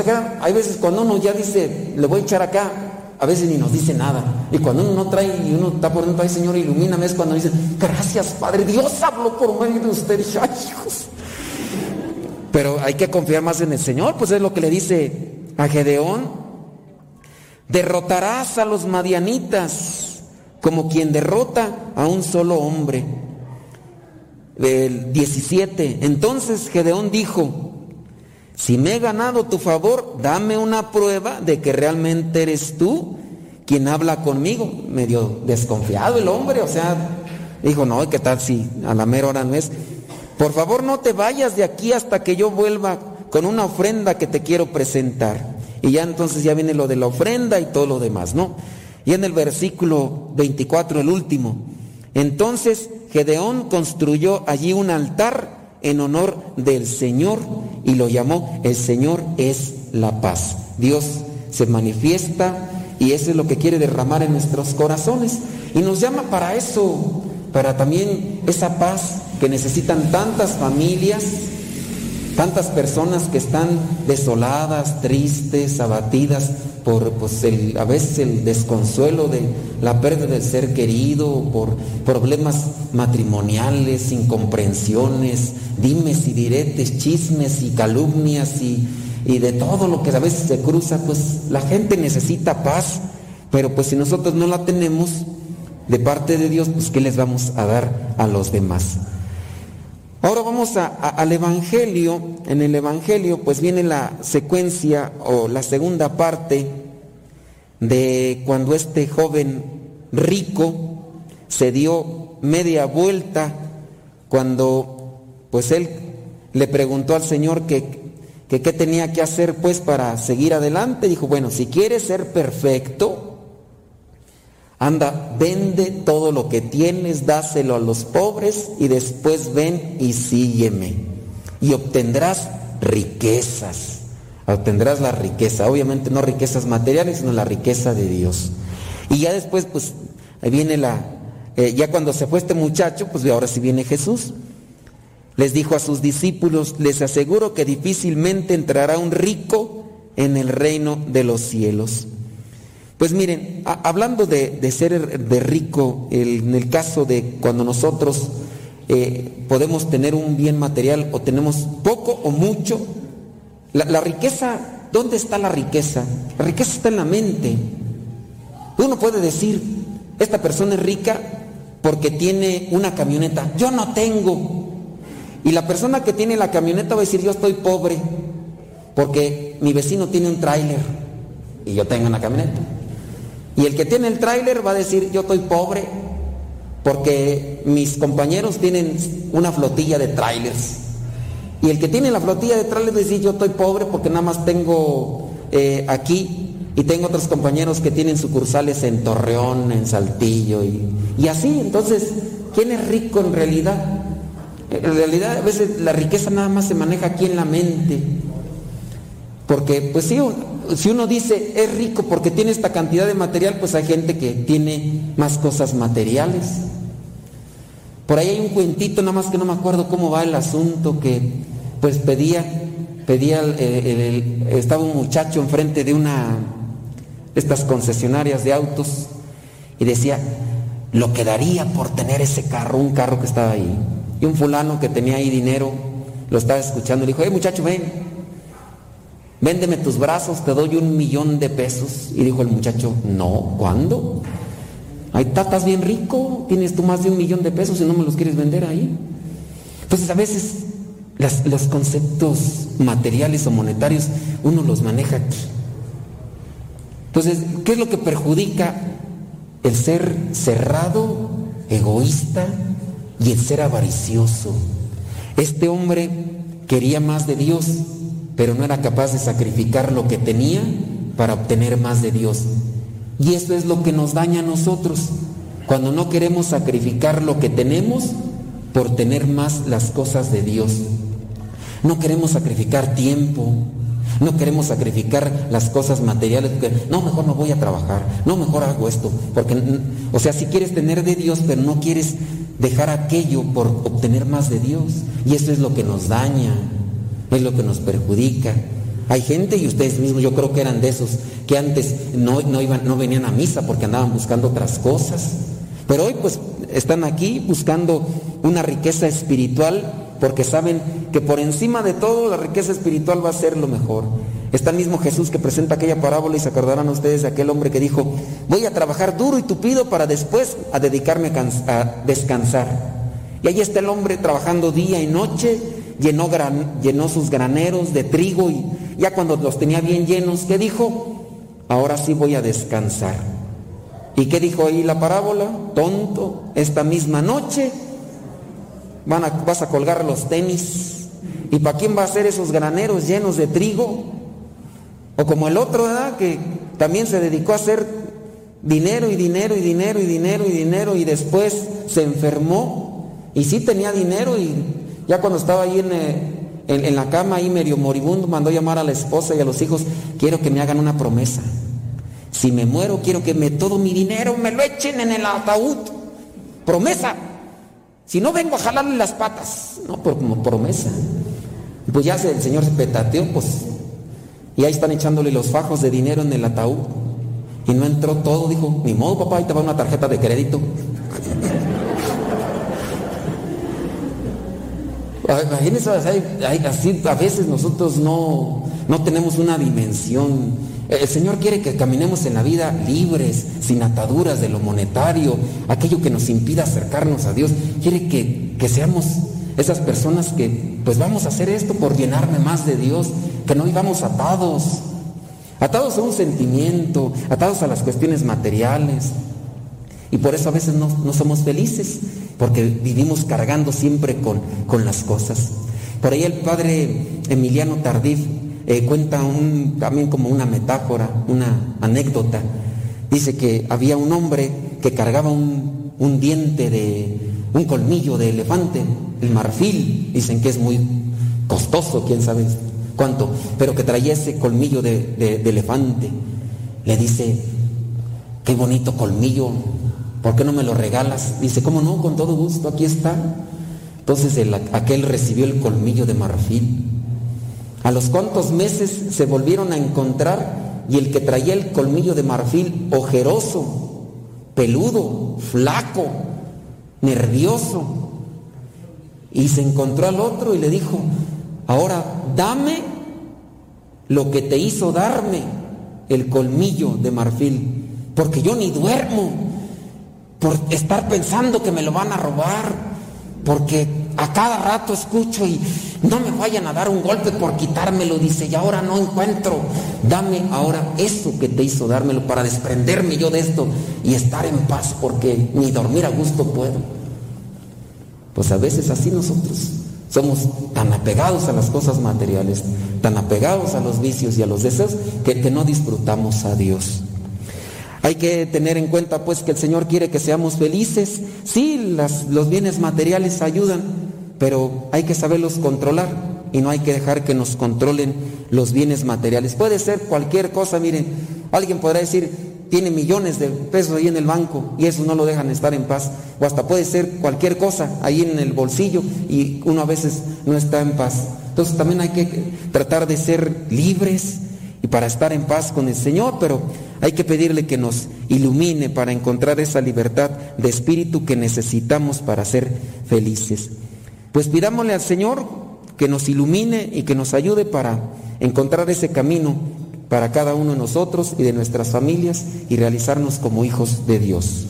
hay veces cuando uno ya dice, le voy a echar acá, a veces ni nos dice nada. Y cuando uno no trae y uno está por dentro, ay Señor, ilumíname, es cuando dice, gracias Padre, Dios habló por medio de usted. Y dije, ay hijos. Pero hay que confiar más en el Señor, pues es lo que le dice a Gedeón. Derrotarás a los madianitas como quien derrota a un solo hombre. El 17. Entonces Gedeón dijo, si me he ganado tu favor, dame una prueba de que realmente eres tú quien habla conmigo. Medio desconfiado el hombre, o sea, dijo, no, ¿qué tal si a la mera hora no es? Por favor no te vayas de aquí hasta que yo vuelva con una ofrenda que te quiero presentar. Y ya entonces ya viene lo de la ofrenda y todo lo demás, ¿no? Y en el versículo 24, el último. Entonces Gedeón construyó allí un altar en honor del Señor y lo llamó El Señor es la paz. Dios se manifiesta y eso es lo que quiere derramar en nuestros corazones. Y nos llama para eso, para también esa paz que necesitan tantas familias, tantas personas que están desoladas, tristes, abatidas por pues, a veces el desconsuelo de la pérdida del ser querido, por problemas matrimoniales, incomprensiones, dimes y diretes, chismes y calumnias y, y de todo lo que a veces se cruza, pues la gente necesita paz, pero pues si nosotros no la tenemos de parte de Dios, pues ¿qué les vamos a dar a los demás? Ahora vamos al Evangelio. En el Evangelio pues viene la secuencia o la segunda parte de cuando este joven rico se dio media vuelta cuando pues él le preguntó al Señor que que qué tenía que hacer pues para seguir adelante. Dijo, bueno, si quieres ser perfecto, Anda, vende todo lo que tienes, dáselo a los pobres y después ven y sígueme. Y obtendrás riquezas. Obtendrás la riqueza. Obviamente no riquezas materiales, sino la riqueza de Dios. Y ya después, pues, viene la... eh, ya cuando se fue este muchacho, pues ahora sí viene Jesús. Les dijo a sus discípulos, les aseguro que difícilmente entrará un rico en el reino de los cielos. Pues miren, hablando de, ser de rico, en el caso de cuando nosotros eh, podemos tener un bien material o tenemos poco o mucho, la, la riqueza, ¿dónde está la riqueza? La riqueza está en la mente. Uno puede decir, esta persona es rica porque tiene una camioneta, yo no tengo. Y la persona que tiene la camioneta va a decir, yo estoy pobre porque mi vecino tiene un tráiler y yo tengo una camioneta. Y el que tiene el tráiler va a decir, yo estoy pobre porque mis compañeros tienen una flotilla de trailers. Y el que tiene la flotilla de trailers va a decir, yo estoy pobre porque nada más tengo eh, aquí y tengo otros compañeros que tienen sucursales en Torreón, en Saltillo y, y así. Entonces, ¿quién es rico en realidad? En realidad a veces la riqueza nada más se maneja aquí en la mente. Porque pues si, si uno dice es rico porque tiene esta cantidad de material, pues hay gente que tiene más cosas materiales. Por ahí hay un cuentito, nada más que no me acuerdo cómo va el asunto, que pues pedía, pedía, estaba un muchacho enfrente de una de estas concesionarias de autos y decía, lo que daría por tener ese carro, un carro que estaba ahí. Y un fulano que tenía ahí dinero, lo estaba escuchando le dijo, hey muchacho, ven, véndeme tus brazos, te doy un millón de pesos. Y dijo el muchacho, no, ¿cuándo? Ahí está, bien rico, tienes tú más de un millón de pesos y no me los quieres vender ahí. Entonces a veces los conceptos materiales o monetarios uno los maneja aquí. Entonces, ¿qué es lo que perjudica el ser cerrado, egoísta y el ser avaricioso? Este hombre quería más de Dios, pero no era capaz de sacrificar lo que tenía para obtener más de Dios. Y eso es lo que nos daña a nosotros, cuando no queremos sacrificar lo que tenemos por tener más las cosas de Dios. No queremos sacrificar tiempo, no queremos sacrificar las cosas materiales, porque no, mejor no voy a trabajar, no, mejor hago esto, porque, o sea, si quieres tener de Dios, pero no quieres dejar aquello por obtener más de Dios, y eso es lo que nos daña, es lo que nos perjudica. Hay gente, y ustedes mismos yo creo que eran de esos, que antes no, no, iban, no venían a misa porque andaban buscando otras cosas, pero hoy pues están aquí buscando una riqueza espiritual porque saben que por encima de todo la riqueza espiritual va a ser lo mejor. Está el mismo Jesús que presenta aquella parábola y se acordarán ustedes de aquel hombre que dijo, voy a trabajar duro y tupido para después a dedicarme a, a descansar. Y ahí está el hombre trabajando día y noche, llenó, gran- llenó sus graneros de trigo y ya cuando los tenía bien llenos, ¿qué dijo? Ahora sí voy a descansar. ¿Y qué dijo ahí la parábola? Tonto, esta misma noche vas a colgar los tenis. ¿Y para quién va a ser esos graneros llenos de trigo? O como el otro, ¿verdad? Que también se dedicó a hacer dinero y dinero y dinero y dinero y dinero y después se enfermó y sí tenía dinero y ya cuando estaba ahí en, eh, en, en la cama, ahí medio moribundo, mandó llamar a la esposa y a los hijos, quiero que me hagan una promesa. Si me muero, quiero que me, todo mi dinero me lo echen en el ataúd. Promesa. Si no vengo a jalarle las patas. No, pero como promesa. Pues ya el Señor se petateó, pues. Y ahí están echándole los fajos de dinero en el ataúd. Y no entró todo, dijo, ni modo papá, ahí te va una tarjeta de crédito. Imagínense, hay- hay- así a veces nosotros no, no tenemos una dimensión. El Señor quiere que caminemos en la vida libres, sin ataduras de lo monetario, aquello que nos impida acercarnos a Dios. Quiere que, que seamos esas personas que pues vamos a hacer esto por llenarme más de Dios, que no vivamos atados, atados a un sentimiento, atados a las cuestiones materiales. Y por eso a veces no, no somos felices, porque vivimos cargando siempre con, con las cosas. Por ahí el padre Emiliano Tardif eh, cuenta un, también como una metáfora, una anécdota. Dice que había un hombre que cargaba un, un diente de, un colmillo de elefante, el marfil, dicen que es muy costoso, quién sabe cuánto, pero que traía ese colmillo de, elefante. Le dice, qué bonito colmillo, ¿por qué no me lo regalas? Dice, ¿cómo no? Con todo gusto, aquí está. Entonces el- aquel recibió el colmillo de marfil. A los cuantos meses se volvieron a encontrar y el que traía el colmillo de marfil, ojeroso, peludo, flaco, nervioso, y se encontró al otro y le dijo, ahora dame lo que te hizo darme el colmillo de marfil, porque yo ni duermo por estar pensando que me lo van a robar, porque a cada rato escucho y no me vayan a dar un golpe por quitármelo, dice, y ahora no encuentro, dame ahora eso que te hizo dármelo para desprenderme yo de esto y estar en paz, porque ni dormir a gusto puedo. Pues a veces así nosotros somos tan apegados a las cosas materiales, tan apegados a los vicios y a los deseos, que, que no disfrutamos a Dios. Hay que tener en cuenta pues que el Señor quiere que seamos felices. Sí, las- los bienes materiales ayudan, pero hay que saberlos controlar y no hay que dejar que nos controlen los bienes materiales. Puede ser cualquier cosa, miren, alguien podrá decir, tiene millones de pesos ahí en el banco y eso no lo dejan estar en paz. O hasta puede ser cualquier cosa ahí en el bolsillo y uno a veces no está en paz. Entonces también hay que tratar de ser libres y para estar en paz con el Señor, pero hay que pedirle que nos ilumine para encontrar esa libertad de espíritu que necesitamos para ser felices. Pues pidámosle al Señor que nos ilumine y que nos ayude para encontrar ese camino para cada uno de nosotros y de nuestras familias y realizarnos como hijos de Dios.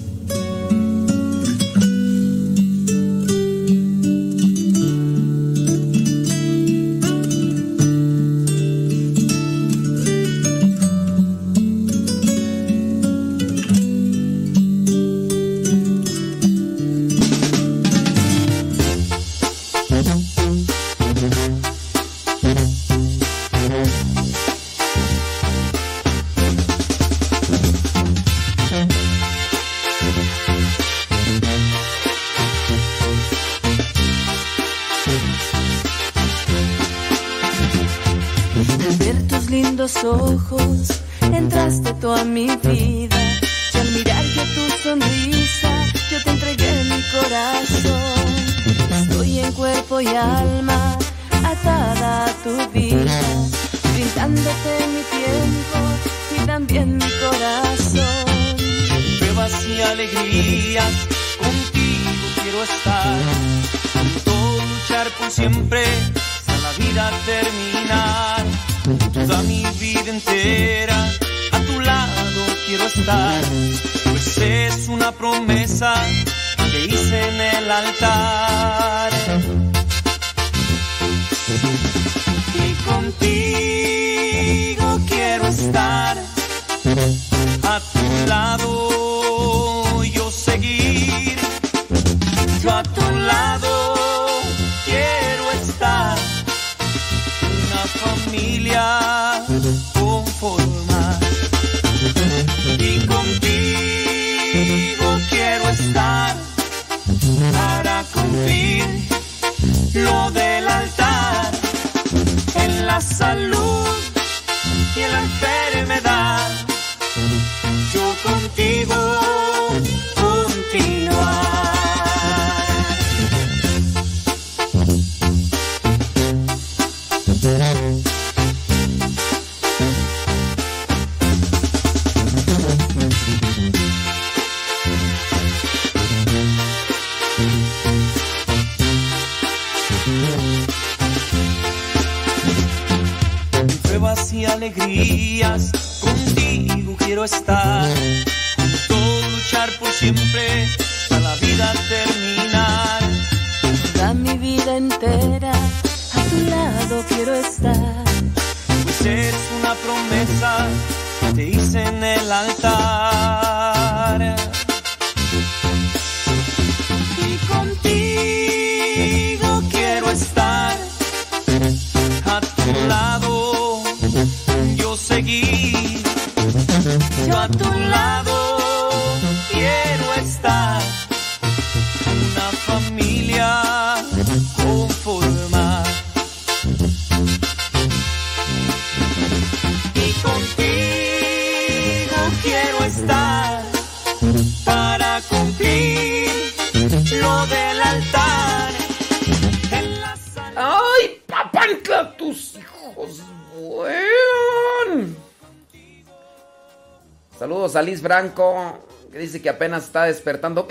Branco, que dice que apenas está despertando.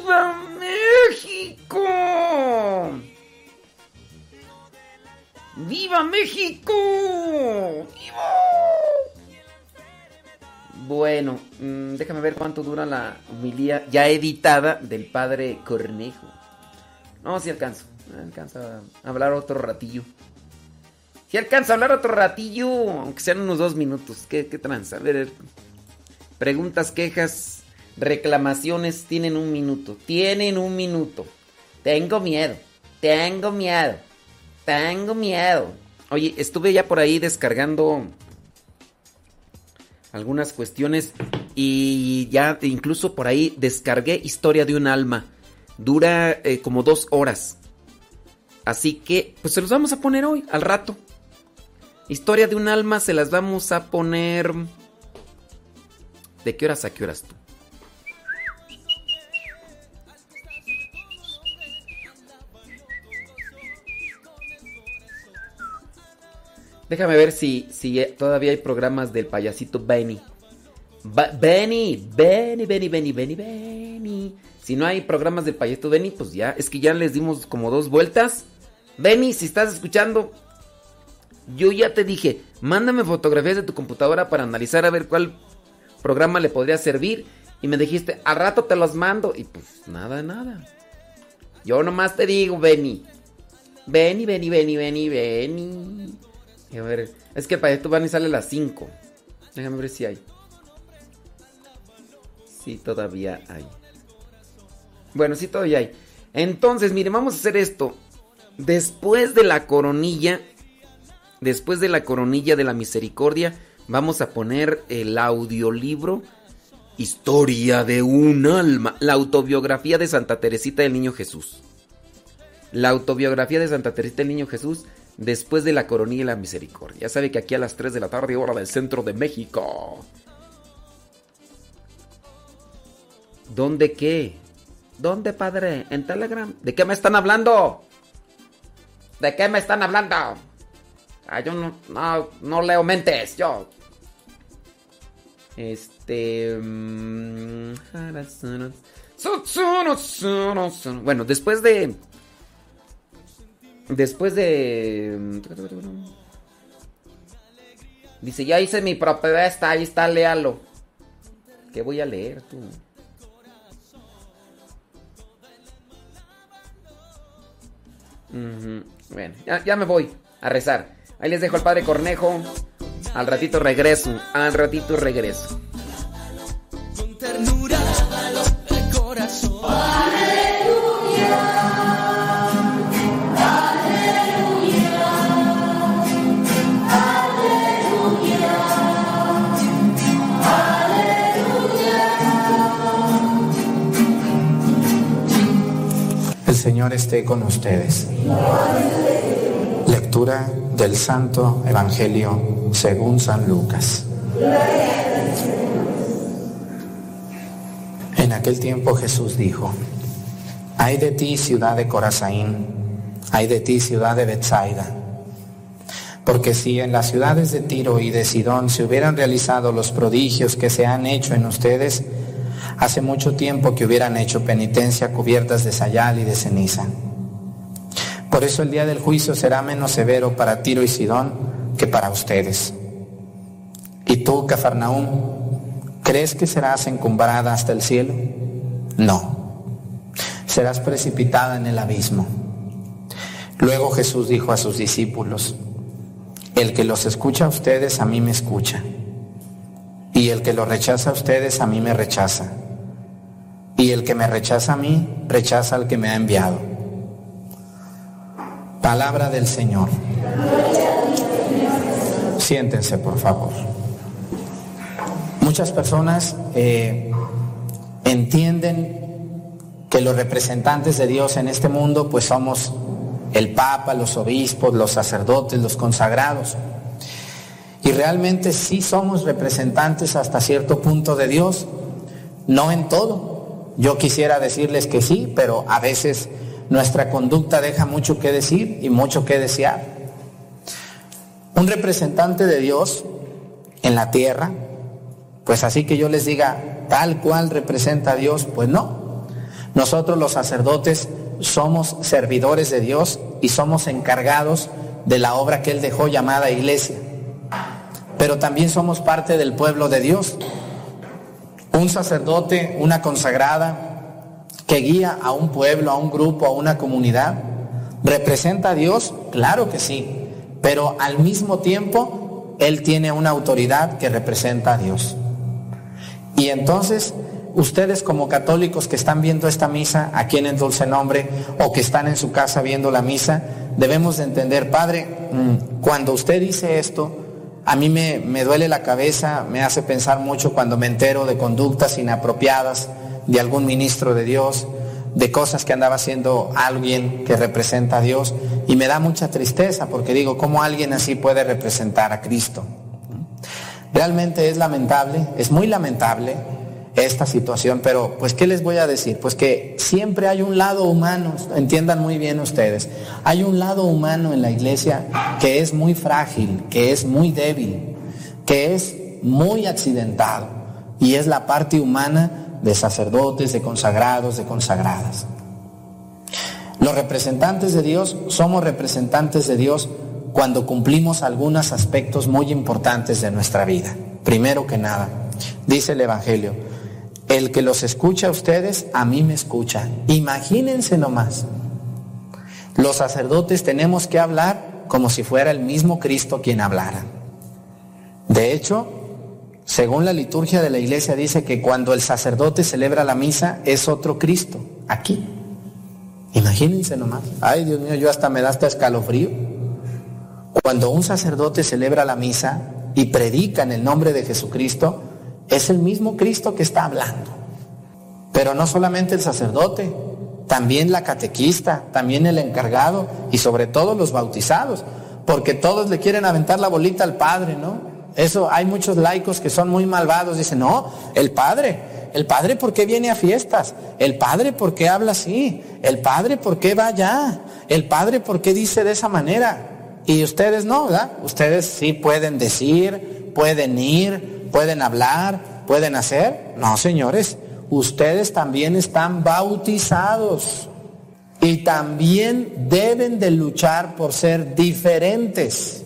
¡Viva México! ¡Viva México! ¡Viva! Bueno, mm, déjame ver cuánto dura la humilía ya editada del padre Cornejo. No, si alcanzo. Alcanza a hablar otro ratillo. Si alcanza a hablar otro ratillo, aunque sean unos dos minutos. ¿Qué, qué? A ver, preguntas, quejas, reclamaciones tienen un minuto. Tienen un minuto. Tengo miedo. Tengo miedo. Tengo miedo. Oye, estuve ya por ahí descargando algunas cuestiones y ya incluso por ahí descargué Historia de un alma. Dura eh, como dos horas. Así que, pues se los vamos a poner hoy, al rato. Historia de un alma se las vamos a poner... ¿De qué horas a qué horas tú? Déjame ver si, si todavía hay programas del payasito Benny. Ba- Benny, Benny, Benny, Benny, Benny, Benny. Si no hay programas del payasito Benny, pues ya, es que ya les dimos como dos vueltas. Benny, si estás escuchando, yo ya te dije, mándame fotografías de tu computadora para analizar a ver cuál programa le podría servir. Y me dijiste, al rato te los mando. Y pues nada, nada. Yo nomás te digo, Benny. Benny, Benny, Benny, Benny, Benny. Y a ver, es que el payasito Benny sale a las 5. Déjame ver si hay. Sí, todavía hay. Bueno, sí, todavía hay. Entonces, miren, vamos a hacer esto. Después de la coronilla, después de la coronilla de la misericordia, vamos a poner el audiolibro Historia de un alma, la autobiografía de Santa Teresita del Niño Jesús. La autobiografía de Santa Teresita del Niño Jesús después de la coronilla y la misericordia. Ya sabe que aquí a las 3 de la tarde, hora del centro de México. ¿Dónde qué? ¿Dónde, padre? ¿En Telegram? ¿De qué me están hablando? ¿De qué me están hablando? Ah, yo no, no, no leo mentes, yo. Este... mm, Bueno, después de... Después de... Dice, ya hice mi propuesta, ahí está, léalo. ¿Qué voy a leer tú? Bueno, ya me voy a rezar. Ahí les dejo al padre Cornejo. Al ratito regreso. Al ratito regreso. ternura el corazón. Señor esté con ustedes. Del Santo Evangelio según San Lucas. En aquel tiempo Jesús dijo, Ay de ti, ciudad de Corazaín, ay de ti, ciudad de Bethsaida. Porque si en las ciudades de Tiro y de Sidón se hubieran realizado los prodigios que se han hecho en ustedes, hace mucho tiempo que hubieran hecho penitencia cubiertas de sayal y de ceniza. Por eso el día del juicio será menos severo para Tiro y Sidón que para ustedes. ¿Y tú, Cafarnaúm, crees que serás encumbrada hasta el cielo? No, serás precipitada en el abismo. Luego Jesús dijo a sus discípulos, el que los escucha a ustedes a mí me escucha, y el que los rechaza a ustedes a mí me rechaza, y el que me rechaza a mí rechaza al que me ha enviado. Palabra del Señor. Siéntense, por favor. Muchas personas eh, entienden que los representantes de Dios en este mundo pues somos el Papa, los obispos, los sacerdotes, los consagrados. Y realmente sí somos representantes hasta cierto punto de Dios, no en todo. Yo quisiera decirles que sí, pero a veces nuestra conducta deja mucho que decir y mucho que desear. Un representante de Dios en la tierra, pues así que yo les diga tal cual representa a Dios, pues no. Nosotros los sacerdotes somos servidores de Dios y somos encargados de la obra que Él dejó llamada iglesia. Pero también somos parte del pueblo de Dios. Un sacerdote, una consagrada, que guía a un pueblo, a un grupo, a una comunidad, ¿representa a Dios? Claro que sí. Pero al mismo tiempo, Él tiene una autoridad que representa a Dios. Y entonces ustedes como católicos que están viendo esta misa aquí en el dulce nombre o que están en su casa viendo la misa, debemos de entender, Padre, mm, cuando usted dice esto, a mí me, me, duele la cabeza, me hace pensar mucho cuando me entero de conductas inapropiadas de algún ministro de Dios, de cosas que andaba haciendo alguien que representa a Dios, y me da mucha tristeza porque digo, ¿cómo alguien así puede representar a Cristo? Realmente es lamentable, es muy lamentable esta situación, pero pues ¿qué les voy a decir? Pues que siempre hay un lado humano, entiendan muy bien ustedes, hay un lado humano en la iglesia que es muy frágil, que es muy débil, que es muy accidentado y es la parte humana de sacerdotes, de consagrados, de consagradas. Los representantes de Dios somos representantes de Dios cuando cumplimos algunos aspectos muy importantes de nuestra vida. Primero que nada, dice el Evangelio, el que los escucha a ustedes, a mí me escucha. Imagínense nomás. Los sacerdotes tenemos que hablar como si fuera el mismo Cristo quien hablara. De hecho, según la liturgia de la iglesia dice que cuando el sacerdote celebra la misa es otro Cristo, aquí. Imagínense nomás. Ay, Dios mío, yo hasta me da hasta escalofrío. Cuando un sacerdote celebra la misa y predica en el nombre de Jesucristo, es el mismo Cristo que está hablando. Pero no solamente el sacerdote, también la catequista, también el encargado y sobre todo los bautizados, porque todos le quieren aventar la bolita al Padre, ¿no? Eso hay muchos laicos que son muy malvados, dicen, no, el Padre, el Padre ¿por qué viene a fiestas? El Padre ¿por qué habla así? El Padre ¿por qué va allá? El Padre ¿por qué dice de esa manera? Y ustedes no, ¿verdad? Ustedes sí pueden decir, pueden ir, pueden hablar, pueden hacer. No, señores, ustedes también están bautizados y también deben de luchar por ser diferentes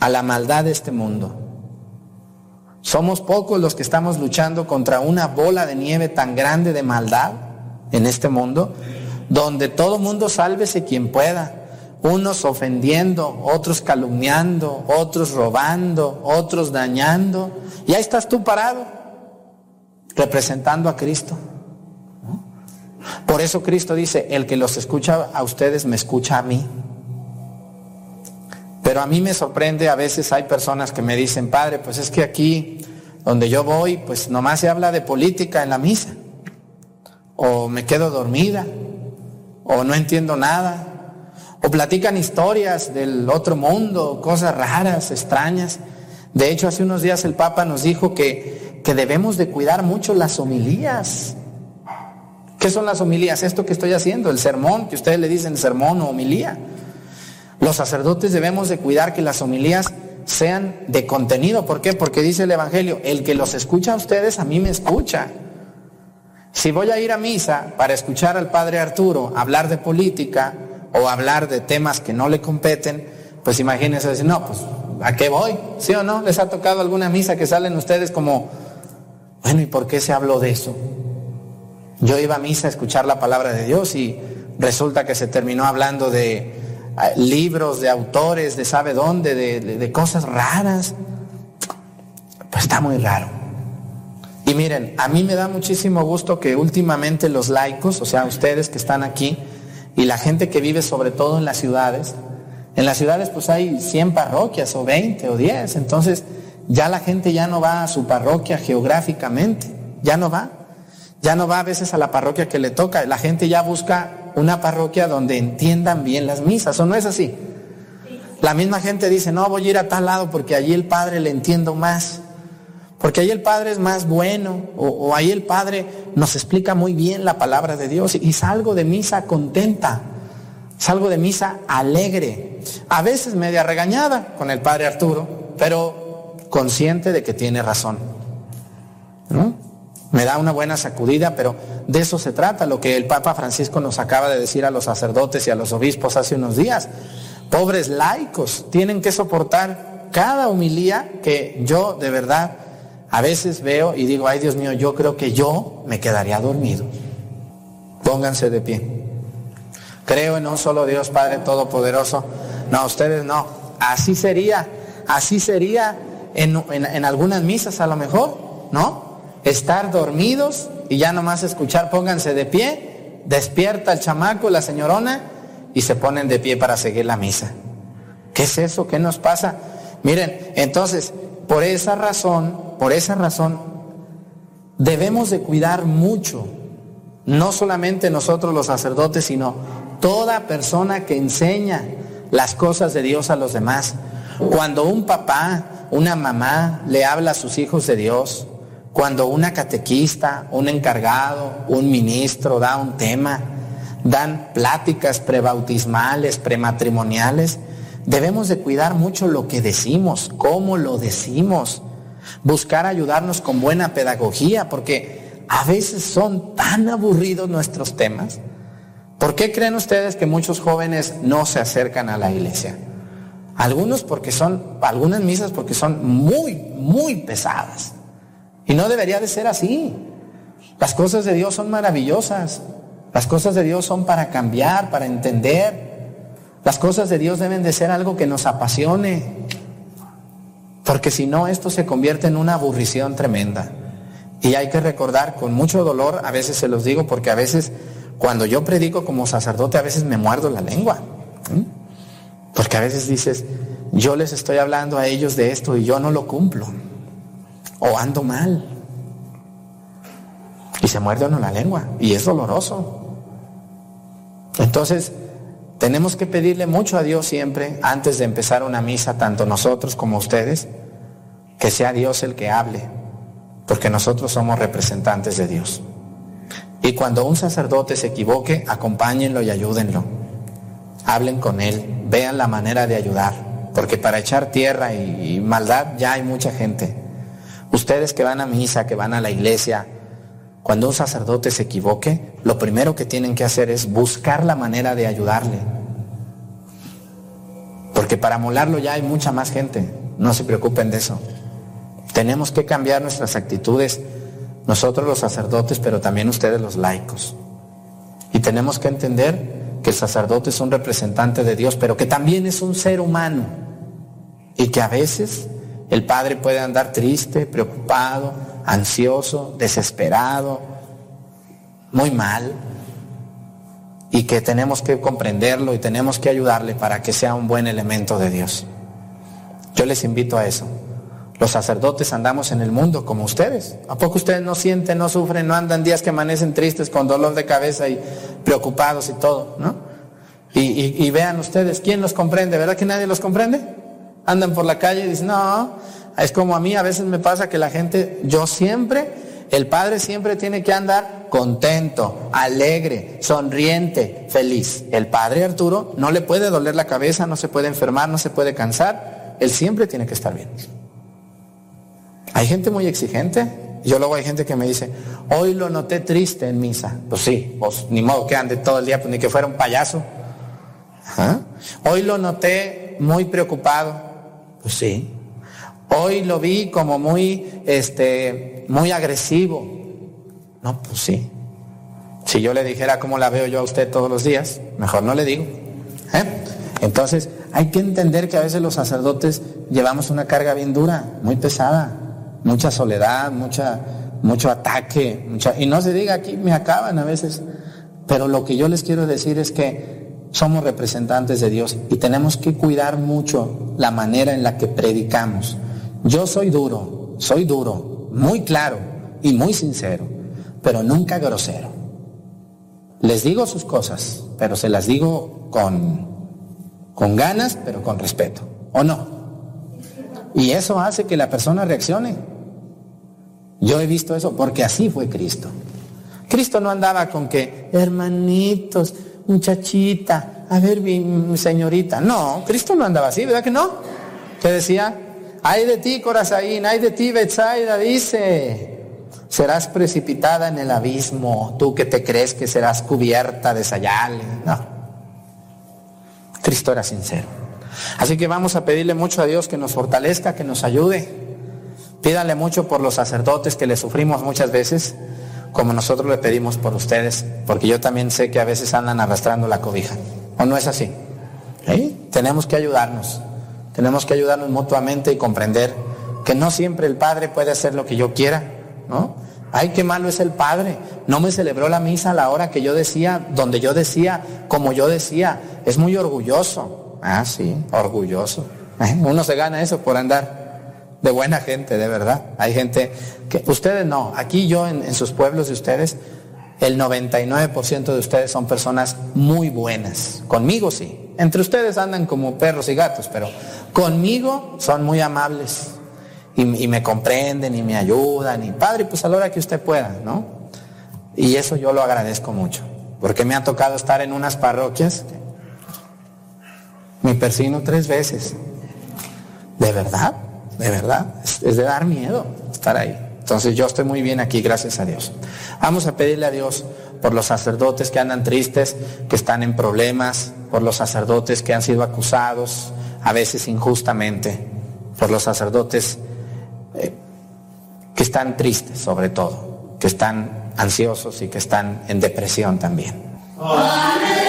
a la maldad de este mundo. Somos pocos los que estamos luchando contra una bola de nieve tan grande de maldad en este mundo, donde todo mundo sálvese quien pueda, unos ofendiendo, otros calumniando, otros robando, otros dañando. Y ahí estás tú parado, representando a Cristo. Por eso Cristo dice, el que los escucha a ustedes me escucha a mí. Pero a mí me sorprende, a veces hay personas que me dicen, Padre, pues es que aquí donde yo voy, pues nomás se habla de política en la misa. O me quedo dormida. o no entiendo nada, o platican historias del otro mundo, cosas raras, extrañas. De hecho, hace unos días el Papa nos dijo que, que debemos de cuidar mucho las homilías. ¿Qué son las homilías? Esto que estoy haciendo, el sermón, que ustedes le dicen sermón o homilía. Los sacerdotes debemos de cuidar que las homilías sean de contenido. ¿Por qué? Porque dice el Evangelio, el que los escucha a ustedes, a mí me escucha. Si voy a ir a misa para escuchar al Padre Arturo hablar de política o hablar de temas que no le competen, pues imagínense decir, no, pues, ¿a qué voy? ¿Sí o no? ¿Les ha tocado alguna misa que salen ustedes como, bueno, ¿y por qué se habló de eso? Yo iba a misa a escuchar la palabra de Dios y resulta que se terminó hablando de libros, de autores, de sabe dónde, de, de- de cosas raras. Pues está muy raro. Y miren, a mí me da muchísimo gusto que últimamente los laicos, o sea, ustedes que están aquí, y la gente que vive sobre todo en las ciudades, en las ciudades pues hay 100 parroquias o 20 o 10, entonces ya la gente ya no va a su parroquia geográficamente, ya no va, ya no va a veces a la parroquia que le toca, la gente ya busca una parroquia donde entiendan bien las misas, ¿o no es así? La misma gente dice, no, voy a ir a tal lado porque allí el Padre le entiendo más. Porque ahí el Padre es más bueno, o, o ahí el Padre nos explica muy bien la palabra de Dios y, y salgo de misa contenta, salgo de misa alegre, a veces media regañada con el Padre Arturo, pero consciente de que tiene razón. ¿no? Me da una buena sacudida, pero de eso se trata, lo que el Papa Francisco nos acaba de decir a los sacerdotes y a los obispos hace unos días. Pobres laicos, tienen que soportar cada humilía que yo de verdad a veces veo y digo, ay Dios mío, yo creo que yo me quedaría dormido. Pónganse de pie. Creo en un solo Dios Padre Todopoderoso. No, ustedes no. Así sería, así sería en, en- en algunas misas a lo mejor, ¿no? Estar dormidos y ya nomás escuchar, pónganse de pie, despierta el chamaco, la señorona, y se ponen de pie para seguir la misa. ¿Qué es eso? ¿Qué nos pasa? Miren, entonces, por esa razón, por esa razón, debemos de cuidar mucho, no solamente nosotros los sacerdotes, sino toda persona que enseña las cosas de Dios a los demás. Cuando un papá, una mamá le habla a sus hijos de Dios, cuando una catequista, un encargado, un ministro da un tema, dan pláticas prebautismales, prematrimoniales, debemos de cuidar mucho lo que decimos, cómo lo decimos, buscar ayudarnos con buena pedagogía, porque a veces son tan aburridos nuestros temas. ¿Por qué creen ustedes que muchos jóvenes no se acercan a la iglesia? Algunos porque son, algunas misas porque son muy, muy pesadas. Y no debería de ser así. Las cosas de Dios son maravillosas. Las cosas de Dios son para cambiar, para entender. Las cosas de Dios deben de ser algo que nos apasione. Porque si no, esto se convierte en una aburrición tremenda. Y hay que recordar con mucho dolor, a veces se los digo, porque a veces cuando yo predico como sacerdote, a veces me muerdo la lengua. Porque a veces dices, yo les estoy hablando a ellos de esto y yo no lo cumplo. O ando mal. Y se muerde uno la lengua. Y es doloroso. Entonces, tenemos que pedirle mucho a Dios siempre, antes de empezar una misa, tanto nosotros como ustedes, que sea Dios el que hable, porque nosotros somos representantes de Dios. Y cuando un sacerdote se equivoque, acompáñenlo y ayúdenlo. Hablen con él, vean la manera de ayudar, porque para echar tierra y, y maldad ya hay mucha gente. Ustedes que van a misa, que van a la iglesia, cuando un sacerdote se equivoque, lo primero que tienen que hacer es buscar la manera de ayudarle. Porque para molarlo ya hay mucha más gente. No se preocupen de eso. Tenemos que cambiar nuestras actitudes, nosotros los sacerdotes, pero también ustedes los laicos. Y tenemos que entender que el sacerdote es un representante de Dios, pero que también es un ser humano. Y que a veces el padre puede andar triste, preocupado, ansioso, desesperado, muy mal. Y que tenemos que comprenderlo y tenemos que ayudarle para que sea un buen elemento de Dios. Yo les invito a eso. Los sacerdotes andamos en el mundo como ustedes. ¿A poco ustedes no sienten, no sufren, no andan días que amanecen tristes con dolor de cabeza y preocupados y todo, ¿no? Y, y- vean ustedes, ¿quién los comprende? ¿Verdad que nadie los comprende? Andan por la calle y dicen, no, es como a mí a veces me pasa que la gente, yo siempre, el padre siempre tiene que andar contento, alegre, sonriente, feliz. El padre Arturo no le puede doler la cabeza, no se puede enfermar, no se puede cansar, él siempre tiene que estar bien. Hay gente muy exigente. Yo luego hay gente que me dice, hoy lo noté triste en misa. Pues sí, pues ni modo que ande todo el día, pues ni que fuera un payaso. Ajá. Hoy lo noté muy preocupado. Sí. Hoy lo vi como muy, este, muy agresivo. No, pues sí. Si yo le dijera cómo la veo yo a usted todos los días, mejor no le digo. ¿Eh? Entonces, hay que entender que a veces los sacerdotes llevamos una carga bien dura, muy pesada, mucha soledad, mucha, mucho ataque, mucha, y no se diga aquí, me acaban a veces. Pero lo que yo les quiero decir es que somos representantes de Dios y tenemos que cuidar mucho la manera en la que predicamos. Yo soy duro, soy duro, muy claro y muy sincero, pero nunca grosero. Les digo sus cosas, pero se las digo con, con ganas, pero con respeto. ¿O no? Y eso hace que la persona reaccione. Yo he visto eso porque así fue Cristo. Cristo no andaba con que, hermanitos, muchachita, a ver, mi, señorita. No, Cristo no andaba así, ¿verdad que no? ¿Qué decía? Ay de ti, Corazaín, ay de ti, Betsaida, dice. Serás precipitada en el abismo, tú que te crees que serás cubierta de sayales. No. Cristo era sincero. Así que vamos a pedirle mucho a Dios que nos fortalezca, que nos ayude. Pídale mucho por los sacerdotes que le sufrimos muchas veces, como nosotros le pedimos por ustedes, porque yo también sé que a veces andan arrastrando la cobija. ¿O no es así? ¿Sí? Tenemos que ayudarnos. Tenemos que ayudarnos mutuamente y comprender que no siempre el Padre puede hacer lo que yo quiera, ¿no? Ay, qué malo es el Padre. No me celebró la misa a la hora que yo decía, donde yo decía, como yo decía. Es muy orgulloso. Ah, sí, orgulloso. ¿Eh? Uno se gana eso por andar de buena gente, de verdad. Hay gente que, ustedes no, aquí yo en, sus pueblos de ustedes, el 99% de ustedes son personas muy buenas. Conmigo sí. Entre ustedes andan como perros y gatos, pero conmigo son muy amables. Y, y me comprenden y me ayudan. Y padre, pues a la hora que usted pueda, ¿no? Y eso yo lo agradezco mucho. Porque me ha tocado estar en unas parroquias. Me persino tres veces. ¿De verdad? ¿De verdad? Es, de dar miedo estar ahí. Entonces yo estoy muy bien aquí, gracias a Dios. Vamos a pedirle a Dios por los sacerdotes que andan tristes, que están en problemas, por los sacerdotes que han sido acusados, a veces injustamente, por los sacerdotes eh, que están tristes sobre todo, que están ansiosos y que están en depresión también. Padre